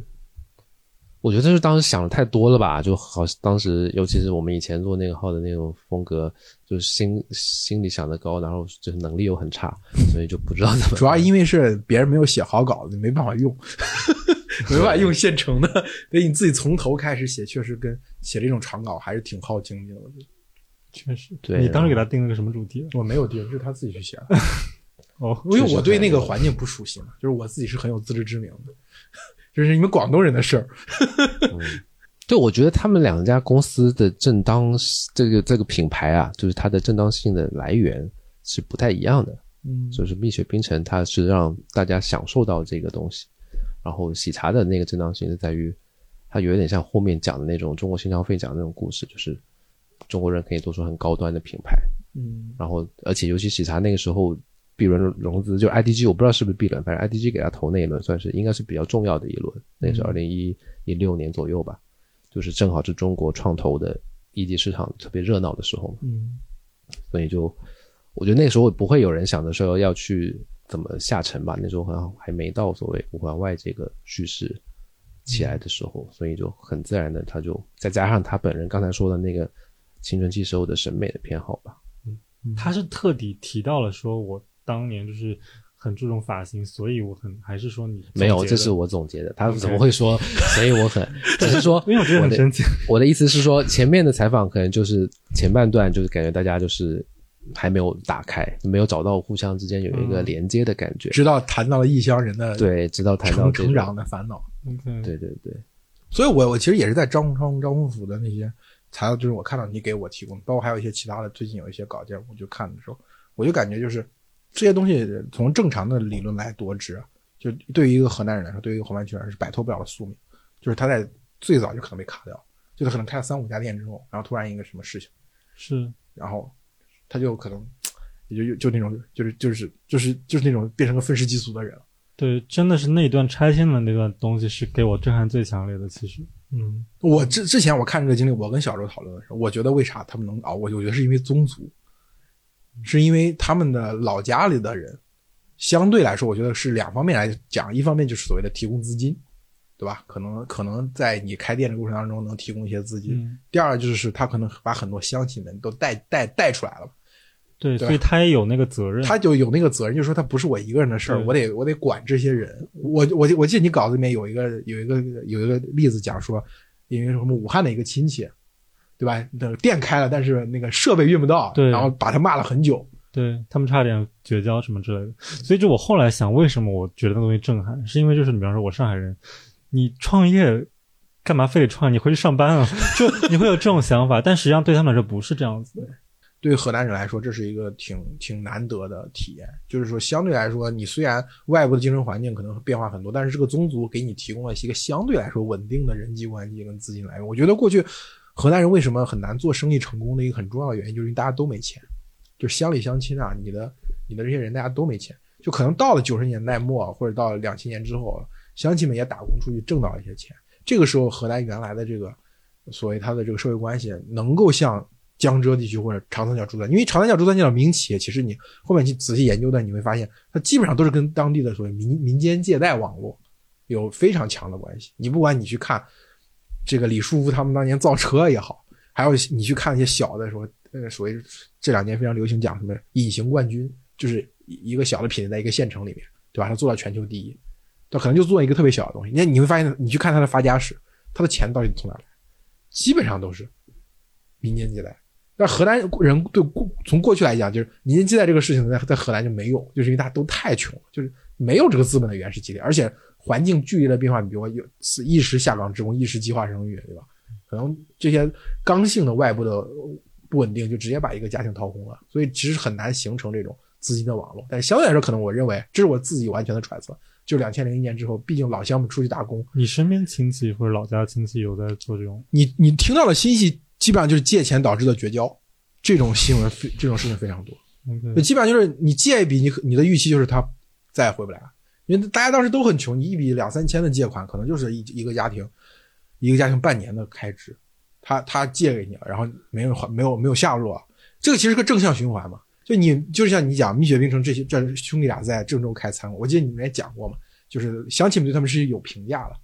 我觉得是当时想的太多了吧，就好当时，尤其是我们以前做那个号的那种风格，就是心心里想的高，然后就是能力又很差，所以就不知道怎么。主要因为是别人没有写好稿子，没办法用，没办法用现成的，所以你自己从头开始写，确实跟写这种长稿还是挺耗精力的。我觉得确实。对你当时给他定了个什么主题？我没有定，是他自己去写的，哦，因为我对那个环境不熟悉嘛，就是我自己是很有自知之明的，这是你们广东人的事儿。对，我觉得他们两家公司的正当这个这个品牌啊，就是它的正当性的来源是不太一样的。嗯就是蜜雪冰城，它是让大家享受到这个东西，然后喜茶的那个正当性是在于，它有点像后面讲的那种中国新消费讲的那种故事，就是中国人可以做出很高端的品牌，嗯然后而且尤其喜茶那个时候 B 轮融资，就 IDG 我不知道是不是 B 轮，反正 IDG 给他投那一轮算是应该是比较重要的一轮，那是二零一一六年左右吧，就是正好是中国创投的一级市场特别热闹的时候嘛，嗯。所以就我觉得那时候不会有人想着说要去怎么下沉吧，那时候好像还没到所谓五环外这个叙事起来的时候，所以就很自然的他就再加上他本人刚才说的那个青春期时候的审美的偏好吧，他是特地提到了说，我当年就是很注重发型，所以我很还是说你没有，这是我总结的，他怎么会说？所以我很只是说，因为我觉得很的神奇。我的意思是说，前面的采访可能就是前半段，就是感觉大家就是还没有打开，没有找到互相之间有一个嗯连接的感觉。直到谈到了异乡人的对，直到谈到成成长的烦恼。对对对，所以我我其实也是在张宏昌、张宏甫的那些材料，就是我看到你给我提供，包括还有一些其他的，最近有一些稿件，我就看的时候，我就感觉就是这些东西从正常的理论来夺之，就对于一个河南人来说，对于一个红湾区来说是摆脱不了的宿命，就是他在最早就可能被卡掉，就他可能开了三五家店之后，然后突然一个什么事情，是然后他就可能也就就那种就是就是就是就是那种变成个愤世嫉俗的人了。对，真的是那段拆迁的那段东西是给我震撼最强烈的。其实，嗯，我之之前我看这个经历，我跟小周讨论的时候，我觉得为啥他们能熬过去？我觉得是因为宗族，是因为他们的老家里的人，相对来说，我觉得是两方面来讲，一方面就是所谓的提供资金，对吧？可能可能在你开店的过程当中能提供一些资金。嗯，第二就是他可能把很多乡亲们都带带带出来了，对，对所以他也有那个责任。他就有那个责任，就是说他不是我一个人的事儿，我得我得管这些人。我我我记得你稿子里面有一个有一个有一个例子讲说，因为什么武汉的一个亲戚，对吧？那店开了，但是那个设备运不到，对然后把他骂了很久。对他们差点绝交什么之类的。所以就我后来想，为什么我觉得那东西震撼，是因为就是你比方说我上海人，你创业干嘛非得创业？你回去上班啊？就你会有这种想法，但实际上对他们来说不是这样子的。对于河南人来说，这是一个挺挺难得的体验。就是说，相对来说，你虽然外部的竞争环境可能变化很多，但是这个宗族给你提供了一个相对来说稳定的人际关系跟资金来源。我觉得过去河南人为什么很难做生意成功的一个很重要的原因，就是因为大家都没钱，就乡里乡亲啊，你的你的这些人大家都没钱，就可能到了九十年代末或者到了两千年之后，乡亲们也打工出去挣到一些钱，这个时候河南原来的这个所谓它的这个社会关系能够像江浙地区或者长三角、珠三角，因为长三角、珠三角民营企业，其实你后面去仔细研究的，你会发现它基本上都是跟当地的所谓民民间借贷网络有非常强的关系。你不管你去看这个李书福他们当年造车也好，还有你去看一些小的说，呃，所谓这两年非常流行讲什么隐形冠军，就是一个小的品类在一个县城里面，对吧？他做到全球第一，他可能就做一个特别小的东西。那你会发现，你去看他的发家史，他的钱到底从哪来？基本上都是民间借贷。但河南人对过从过去来讲，就是民间借贷这个事情在在河南就没有，就是因为大家都太穷了，就是没有这个资本的原始积累，而且环境剧烈的变化，你比如说有是一时下岗职工，一时计划生育，对吧？可能这些刚性的外部的不稳定就直接把一个家庭掏空了，所以其实很难形成这种资金的网络。但相对来说，可能我认为这是我自己完全的揣测，就两千零一年之后，毕竟老乡们出去打工，你身边亲戚或者老家亲戚有在做这种？你你听到的信息基本上就是借钱导致的绝交，这种新闻非这种事情非常多。就 OK，基本上就是你借一笔，你你的预期就是他再也回不来了，因为大家当时都很穷，你一笔两三千的借款，可能就是一一个家庭一个家庭半年的开支，他他借给你了，然后没有没有没有下落，这个其实是个正向循环嘛。就你就像你讲蜜雪冰城这些这兄弟俩在郑州开餐馆，我记得你们也讲过嘛，就是乡亲们对他们是有评价的，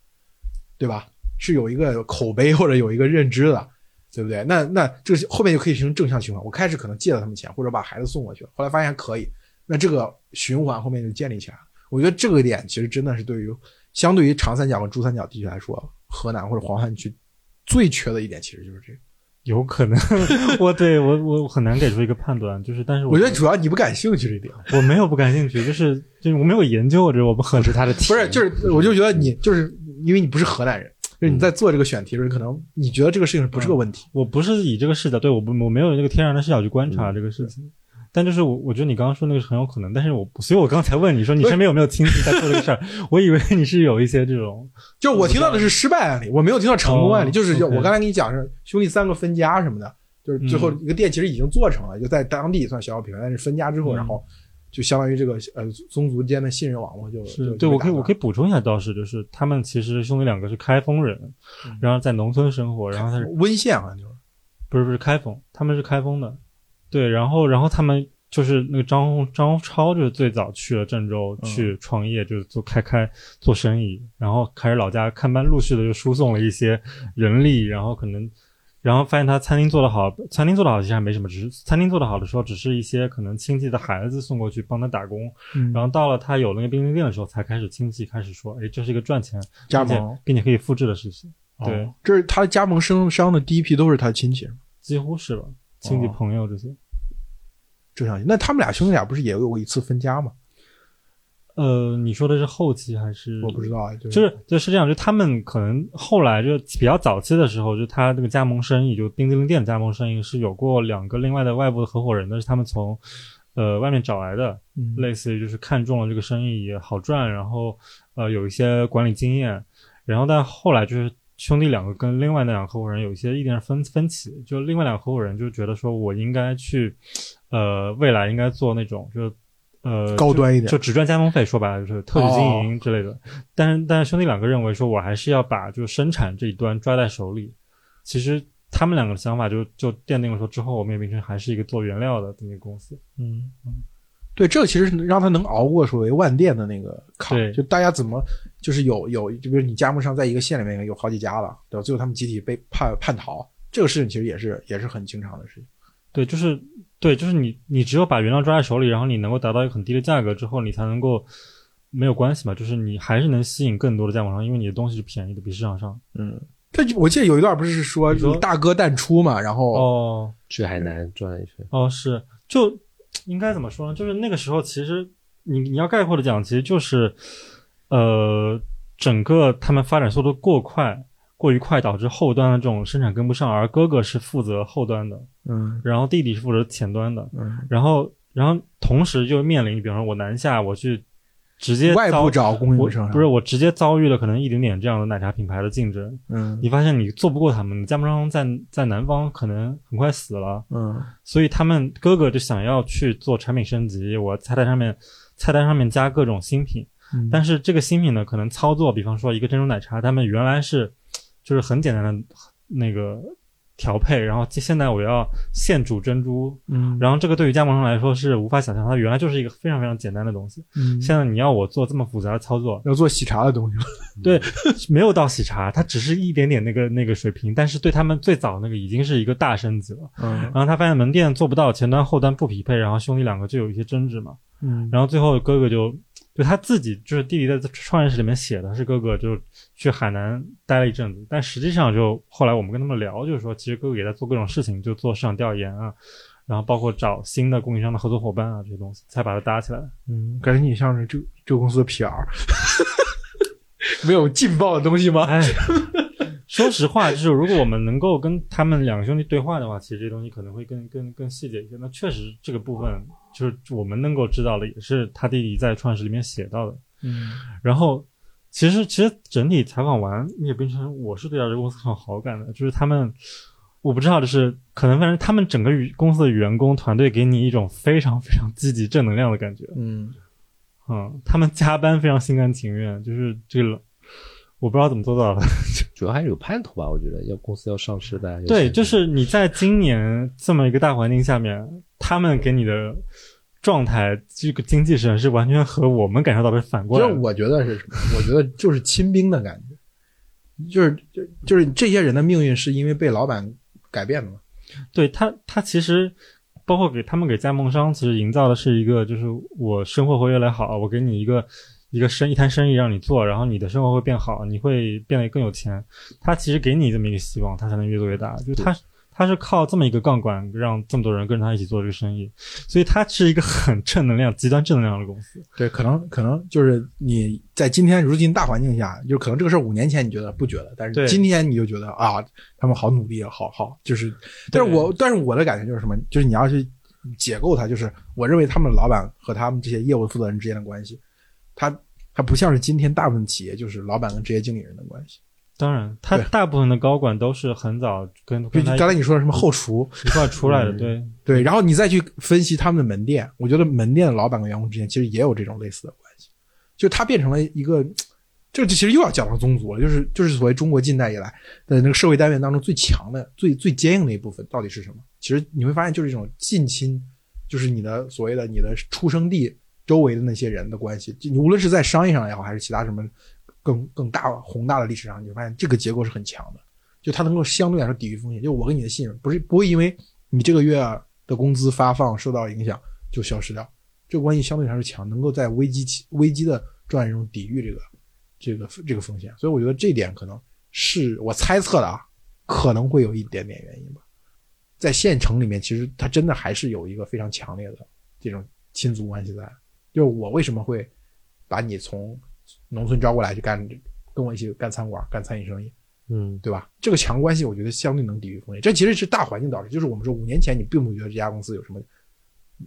对吧？是有一个口碑或者有一个认知的，对不对？那那这个后面就可以形成正向循环。我开始可能借了他们钱，或者把孩子送过去了，后来发现还可以，那这个循环后面就建立起来了。我觉得这个点其实真的是对于相对于长三角和珠三角地区来说，河南或者黄泛区最缺的一点其实就是这个。有可能，我对我我很难给出一个判断，就是但是我觉得主要你不感兴趣这一点，我没有不感兴趣，就是就是我没有研究这，我不很是他的题不是就是我就觉得你就是因为你不是河南人，就是你在做这个选题的时候，可能你觉得这个事情不是个问题。我不是以这个视角，对我不我没有那个天然的视角去观察这个事情。但就是我，我觉得你刚刚说那个是很有可能，但是我所以，我刚才问你说你身边有没有亲戚在做这个事儿，我以为你是有一些这种，就我听到的是失败案例，我没有听到成功案例。哦就是我刚才跟你讲是兄弟三个分家什么的，就是最后一个店其实已经做成了，就在当地算小小品牌，但是分家之后，嗯。然后就相当于这个呃宗族间的信任网络就是就对我可以我可以以补充一下，倒是就是他们其实兄弟两个是开封人，嗯。然后在农村生活，然后他是温县好像就是。不是不是开封，他们是开封的，对，然后然后他们就是那个张张超就是最早去了郑州嗯。去创业，就是做开开做生意，然后开始老家看班，陆续的就输送了一些人力，然后可能。然后发现他餐厅做得好，餐厅做得好其实还没什么，只是餐厅做得好的时候，只是一些可能亲戚的孩子送过去帮他打工，嗯。然后到了他有那个冰淇淋店的时候，才开始亲戚开始说，哎，这是一个赚钱加盟，并且可以复制的事情，对哦，这是他加盟商商的第一批都是他亲戚，几乎是吧，亲戚哦朋友这些。这样那他们俩兄弟俩不是也有过一次分家吗？呃，你说的是后期还是？我不知道啊，就就是就是这样，就他们可能后来就比较早期的时候，就他这个加盟生意，就冰激凌店加盟生意是有过两个另外的外部的合伙人的，是他们从呃外面找来的，嗯类似于就是看中了这个生意也好赚，然后呃有一些管理经验，然后但后来就是兄弟两个跟另外那两个合伙人有一些意见分分歧，就另外两个合伙人就觉得说我应该去呃未来应该做那种就是。呃，高端一点就，就只赚加盟费，说白了就是特许经营之类的。但是，但是兄弟两个认为说，我还是要把就是生产这一端抓在手里。其实他们两个的想法就就奠定了说，之后我们也变成还是一个做原料的这么一个公司。嗯，对，这个其实是让他能熬过所谓万店的那个坎就大家怎么就是有有，就比如你加盟商在一个县里面有好几家了，对吧？最后他们集体被叛叛逃，这个事情其实也是也是很经常的事情。对，就是对，就是你你只有把原料抓在手里，然后你能够达到一个很低的价格之后，你才能够没有关系嘛，就是你还是能吸引更多的加盟商，因为你的东西是便宜的，比市场上。嗯，他我记得有一段不是说你说大哥淡出嘛，然后哦去海南转了一圈，哦，是，就应该怎么说呢？就是那个时候，其实你你要概括的讲，其实就是呃，整个他们发展速度过快。过于快，导致后端的这种生产跟不上，而哥哥是负责后端的，嗯然后弟弟是负责前端的，嗯，然后，然后同时就面临，比方说我南下，我去直接外遭部找供应商。不是我直接遭遇了可能一点点这样的奶茶品牌的竞争，嗯。你发现你做不过他们，加盟商在在南方可能很快死了，嗯。所以他们哥哥就想要去做产品升级，我菜单上面菜单上面加各种新品，嗯，但是这个新品呢，可能操作，比方说一个珍珠奶茶，他们原来是就是很简单的那个调配，然后现在我要现煮珍珠，嗯然后这个对于加盟商来说是无法想象，它原来就是一个非常非常简单的东西。嗯现在你要我做这么复杂的操作，要做喜茶的东西吗，对，没有到喜茶，它只是一点点那个那个水平，但是对他们最早那个已经是一个大升级了。嗯然后他发现门店做不到，前端后端不匹配，然后兄弟两个就有一些争执嘛。嗯然后最后哥哥就就他自己就是弟弟在创业史里面写的，是哥哥就去海南待了一阵子，但实际上就后来我们跟他们聊，就是说其实哥哥也在做各种事情，就做市场调研啊，然后包括找新的供应商的合作伙伴啊这些东西，才把它搭起来。嗯，感觉你像是这这公司的 PR，没有劲爆的东西吗？哎，说实话，就是如果我们能够跟他们两个兄弟对话的话，其实这东西可能会更更更细节一些。那确实这个部分就是我们能够知道的，也是他弟弟在创始里面写到的。嗯然后，其实其实整体采访完《灭冰城》，我是对这家公司很有好感的，就是他们，我不知道，就是可能反正他们整个与公司的员工团队给你一种非常非常积极正能量的感觉。嗯，嗯，他们加班非常心甘情愿，就是这个，我不知道怎么做到的。主要还是有盼头吧，我觉得要公司要上市，大家对，就是你在今年这么一个大环境下面，他们给你的状态，这个经济上是完全和我们感受到的是反过来的。就是我觉得是什么？我觉得就是亲兵的感觉，就是就就是这些人的命运是因为被老板改变的嘛。对他，他其实包括给他们给加盟商，其实营造的是一个，就是我生活会越来越好，我给你一个一个生一摊生意让你做，然后你的生活会变好，你会变得更有钱。他其实给你这么一个希望，他才能越做越大。就是他他是靠这么一个杠杆，让这么多人跟着他一起做这个生意，所以他是一个很正能量、极端正能量的公司。对，可能可能就是你在今天如今大环境下，就可能这个事儿五年前你觉得不觉得，但是今天你就觉得啊，他们好努力，好好，就是，但是我但是我的感觉就是什么？就是你要去解构它，就是我认为他们的老板和他们这些业务负责人之间的关系，他他不像是今天大部分企业就是老板跟职业经理人的关系。当然，他大部分的高管都是很早跟刚才你说的什么后厨，一块出来的，嗯对。对，然后你再去分析他们的门店，我觉得门店的老板跟员工之间其实也有这种类似的关系，就它变成了一个，这其实又要讲到宗族了，就是就是所谓中国近代以来的那个社会单元当中最强的、最最坚硬的一部分到底是什么？其实你会发现，就是一种近亲，就是你的所谓的你的出生地周围的那些人的关系，就你无论是在商业上也好，还是其他什么更更大宏大的历史上，你会发现这个结构是很强的，就它能够相对来说抵御风险。就我跟你的信任，不是不会因为你这个月的工资发放受到影响就消失掉，这个关系相对来说强，能够在危机危机的状态中抵御这个这个这个风险。所以我觉得这点可能是我猜测的啊，可能会有一点点原因吧。在县城里面，其实它真的还是有一个非常强烈的这种亲族关系在。就是我为什么会把你从农村招过来去干，跟我一起干餐馆、干餐饮生意，嗯，对吧？这个强关系，我觉得相对能抵御风险。这其实是大环境导致，就是我们说五年前你并不觉得这家公司有什么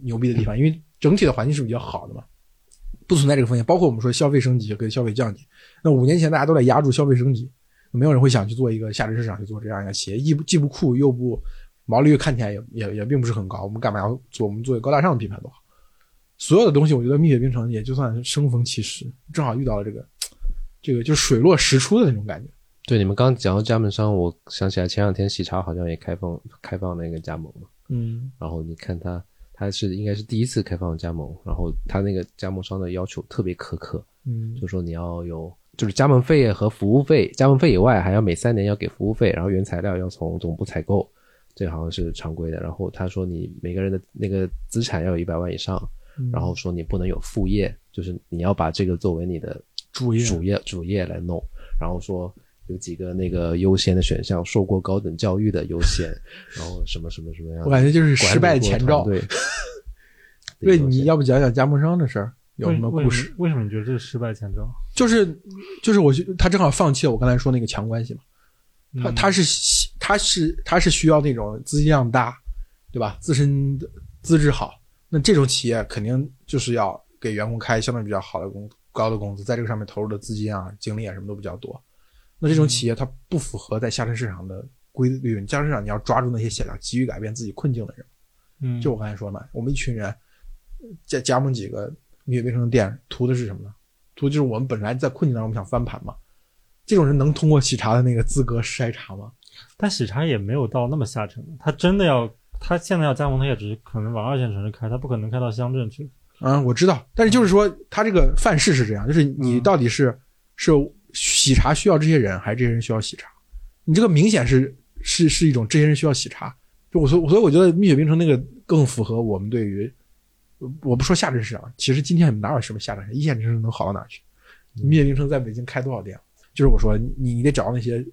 牛逼的地方，因为整体的环境是比较好的嘛，不存在这个风险。包括我们说消费升级跟消费降级，那五年前大家都在压住消费升级，没有人会想去做一个下沉市场去做这样一个企业，既不既不酷又不毛利率看起来也也也并不是很高，我们干嘛要做？我们做一个高大上的品牌多好。所有的东西，我觉得蜜雪冰城也就算是生逢其时，正好遇到了这个这个就是水落石出的那种感觉。对，你们刚讲到加盟商，我想起来前两天喜茶好像也开放开放那个加盟嘛，嗯然后你看他他是应该是第一次开放加盟，然后他那个加盟商的要求特别苛刻，嗯就说你要有就是加盟费和服务费，加盟费以外还要每三年要给服务费，然后原材料要从总部采购，这好像是常规的。然后他说你每个人的那个资产要有一百万以上，嗯然后说你不能有副业，就是你要把这个作为你的主业主业主业来弄，然后说有几个那个优先的选项，受过高等教育的优先，然后什么什么什么样的，我感觉就是失败的前兆。对，对，你要不讲讲加盟商的事儿，有什么故事？？为什么你觉得这是失败前兆？就是就是我觉他正好放弃了我刚才说那个强关系嘛，他嗯他是他是他是需要那种资金量大，对吧？自身的资质好，那这种企业肯定就是要给员工开相对比较好的工高的工资，在这个上面投入的资金啊、精力啊什么都比较多。那这种企业它不符合在下沉市场的规律，下沉市场你要抓住那些想要急于改变自己困境的人。嗯，就我刚才说的嘛，我们一群人加加盟几个蜜雪冰城的店，图的是什么呢？图就是我们本来在困境当中，我们想翻盘嘛。这种人能通过喜茶的那个资格筛查吗？但喜茶也没有到那么下沉，他真的要，他现在要加盟，他也只是可能往二线城市开，他不可能开到乡镇去。嗯，我知道，但是就是说，他这个范式是这样，就是你到底是、是喜茶需要这些人，还是这些人需要喜茶？你这个明显是是是一种这些人需要喜茶。就我所所以我觉得蜜雪冰城那个更符合我们对于，我不说下沉市场，其实今天哪有什么下沉市场，一线城市能好到哪去？蜜雪冰城在北京开多少店？就是我说你你得找到那些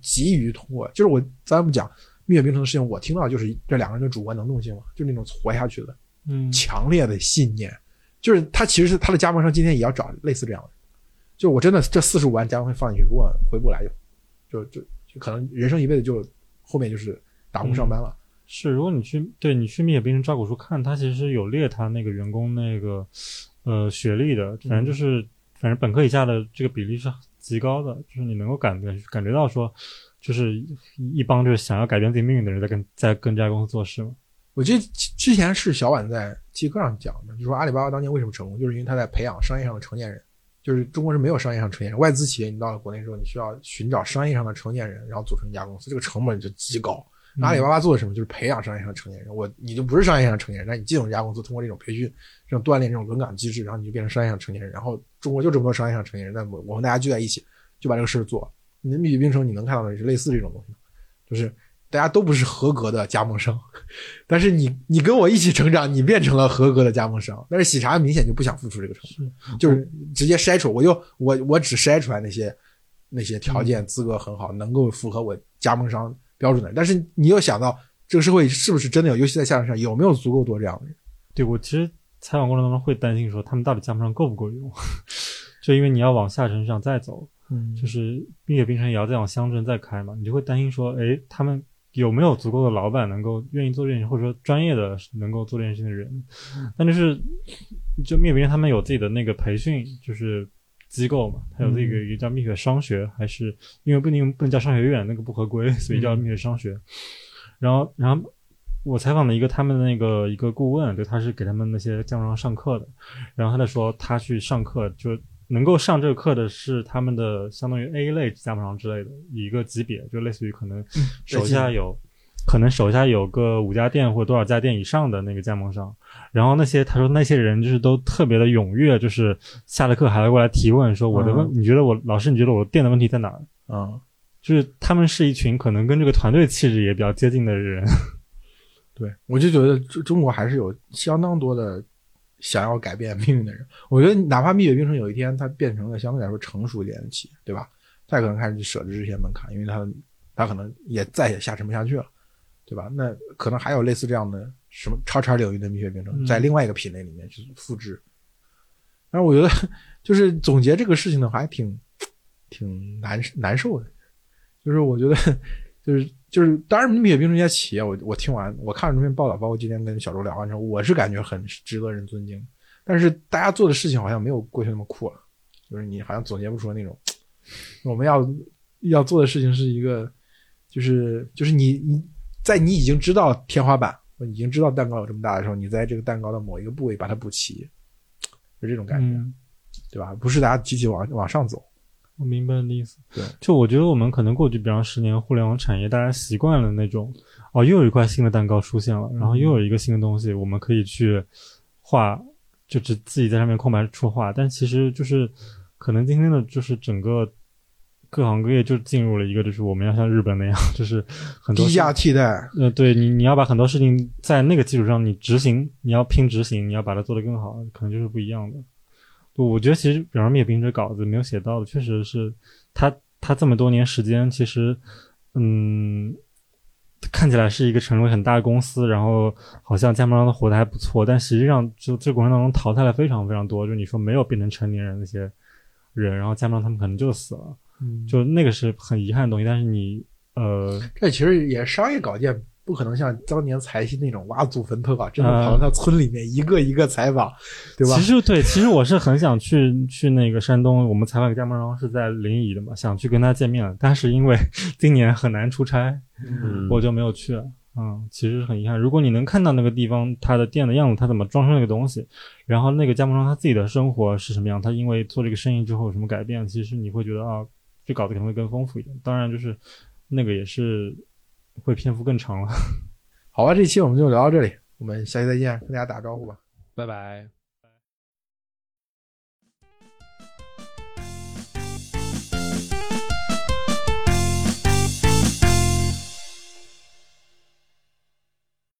急于通过，就是我咱们讲蜜雪冰城的事情，我听到就是这两个人的主观能动性嘛，就那种活下去的。嗯，强烈的信念，就是他其实是他的加盟商今天也要找类似这样的，就我真的这四十五万加盟费放进去，如果回不来就就就就可能人生一辈子就后面就是打工上班了。是，如果你去对你去蜜雪冰城招股书看，他其实有列他那个员工那个呃学历的，反正就是、反正本科以下的这个比例是极高的，就是你能够感觉感觉到说，就是一帮就是想要改变自己命运的人在跟在跟这家公司做事嘛。我记得之前是小婉在极客上讲的，就说阿里巴巴当年为什么成功，就是因为他在培养商业上的成年人。就是中国是没有商业上成年人，外资企业你到了国内之后，你需要寻找商业上的成年人，然后组成一家公司，这个成本就极高。阿里巴巴做的什么？就是培养商业上的成年人。我你就不是商业上的成年人，那你进入这家公司，通过这种培训、这种锻炼、这种轮岗机制，然后你就变成商业上成年人。然后中国就这么多商业上成年人，那我我们大家聚在一起，就把这个事儿做。你的蜜雪冰城，你能看到的是类似这种东西，就是大家都不是合格的加盟商，但是你你跟我一起成长，你变成了合格的加盟商。但是喜茶明显就不想付出这个成本，就是直接筛出，我就我我只筛出来那些那些条件资格很好，能够符合我加盟商标准的人。但是你又想到这个社会是不是真的有，尤其在下沉市场有没有足够多这样的人？对我其实采访过程当中会担心说，他们到底加盟商够不够用？就因为你要往下沉市场再走，嗯就是蜜雪冰城也要再往乡镇再开嘛，你就会担心说，哎，他们有没有足够的老板能够愿意做这件事，或者说专业的能够做这件事情的人？但就是就蜜雪冰城他们有自己的那个培训，就是机构嘛，它有这个一个叫蜜雪商学，还是因为不能不能叫商学院，那个不合规，所以叫蜜雪商学。然后，然后我采访了一个他们的那个一个顾问，就，他是给他们那些加盟商上课的，然后他就说他去上课就。能够上这个课的是他们的相当于 A 类加盟商之类的一个级别，就类似于可能手下有，可能手下有个五家店或多少家店以上的那个加盟商。然后那些他说那些人就是都特别的踊跃，就是下了课还会过来提问，说我的问，你觉得我老师你觉得我店的问题在哪儿？嗯，就是他们是一群可能跟这个团队气质也比较接近的人。对，我就觉得中中国还是有相当多的。想要改变命运的人，我觉得哪怕蜜雪冰城有一天它变成了相对来说成熟一点的企业，对吧？它可能开始去设置这些门槛，因为它它可能也再也下沉不下去了，对吧？那可能还有类似这样的什么叉叉领域的蜜雪冰城，在另外一个品类里面去复制。但是我觉得，就是总结这个事情的话，还挺挺难难受的。就是我觉得，就是。就是，当然，蜜雪冰城这家企业，我我听完，我看了这篇报道，包括今天跟小周聊完之后，我是感觉很值得人尊敬。但是大家做的事情好像没有过去那么酷了，就是你好像总结不出那种我们要要做的事情是一个，就是就是你你在你已经知道天花板，已经知道蛋糕有这么大的时候，你在这个蛋糕的某一个部位把它补齐，就这种感觉，嗯、对吧？不是大家集体往往上走。我明白你的意思。对，就我觉得我们可能过去，比方十年互联网产业，大家习惯了那种，哦，又有一块新的蛋糕出现了，然后又有一个新的东西，我们可以去画，就只自己在上面空白处画。但其实就是，可能今天的就是整个各行各业就进入了一个，就是我们要像日本那样，就是很多低价替代。呃，对你，你要把很多事情在那个基础上你执行，你要拼执行，你要把它做得更好，可能就是不一样的。我觉得其实，比方说灭冰这稿子没有写到的，确实是他他这么多年时间，其实嗯，看起来是一个成为很大的公司，然后好像加盟商都活得还不错，但实际上就这过程当中淘汰了非常非常多，就你说没有变成成年人那些人，然后加盟商他们可能就死了，嗯，就那个是很遗憾的东西。但是你呃，这其实也是商业稿件。不可能像当年财新那种挖祖坟特稿，真的跑到他村里面一个一个采访，对吧？其实对，其实我是很想去去那个山东，我们采访一个加盟商是在临沂的嘛，想去跟他见面，但是因为 今年很难出差，嗯我就没有去了。嗯，其实很遗憾。如果你能看到那个地方它的店的样子，它怎么装修那个东西，然后那个加盟商他自己的生活是什么样，他因为做这个生意之后有什么改变，其实你会觉得啊，这稿子可能会更丰富一点。当然，就是那个也是。会篇幅更长了。好吧，这期我们就聊到这里，我们下期再见，跟大家打个招呼吧，拜拜。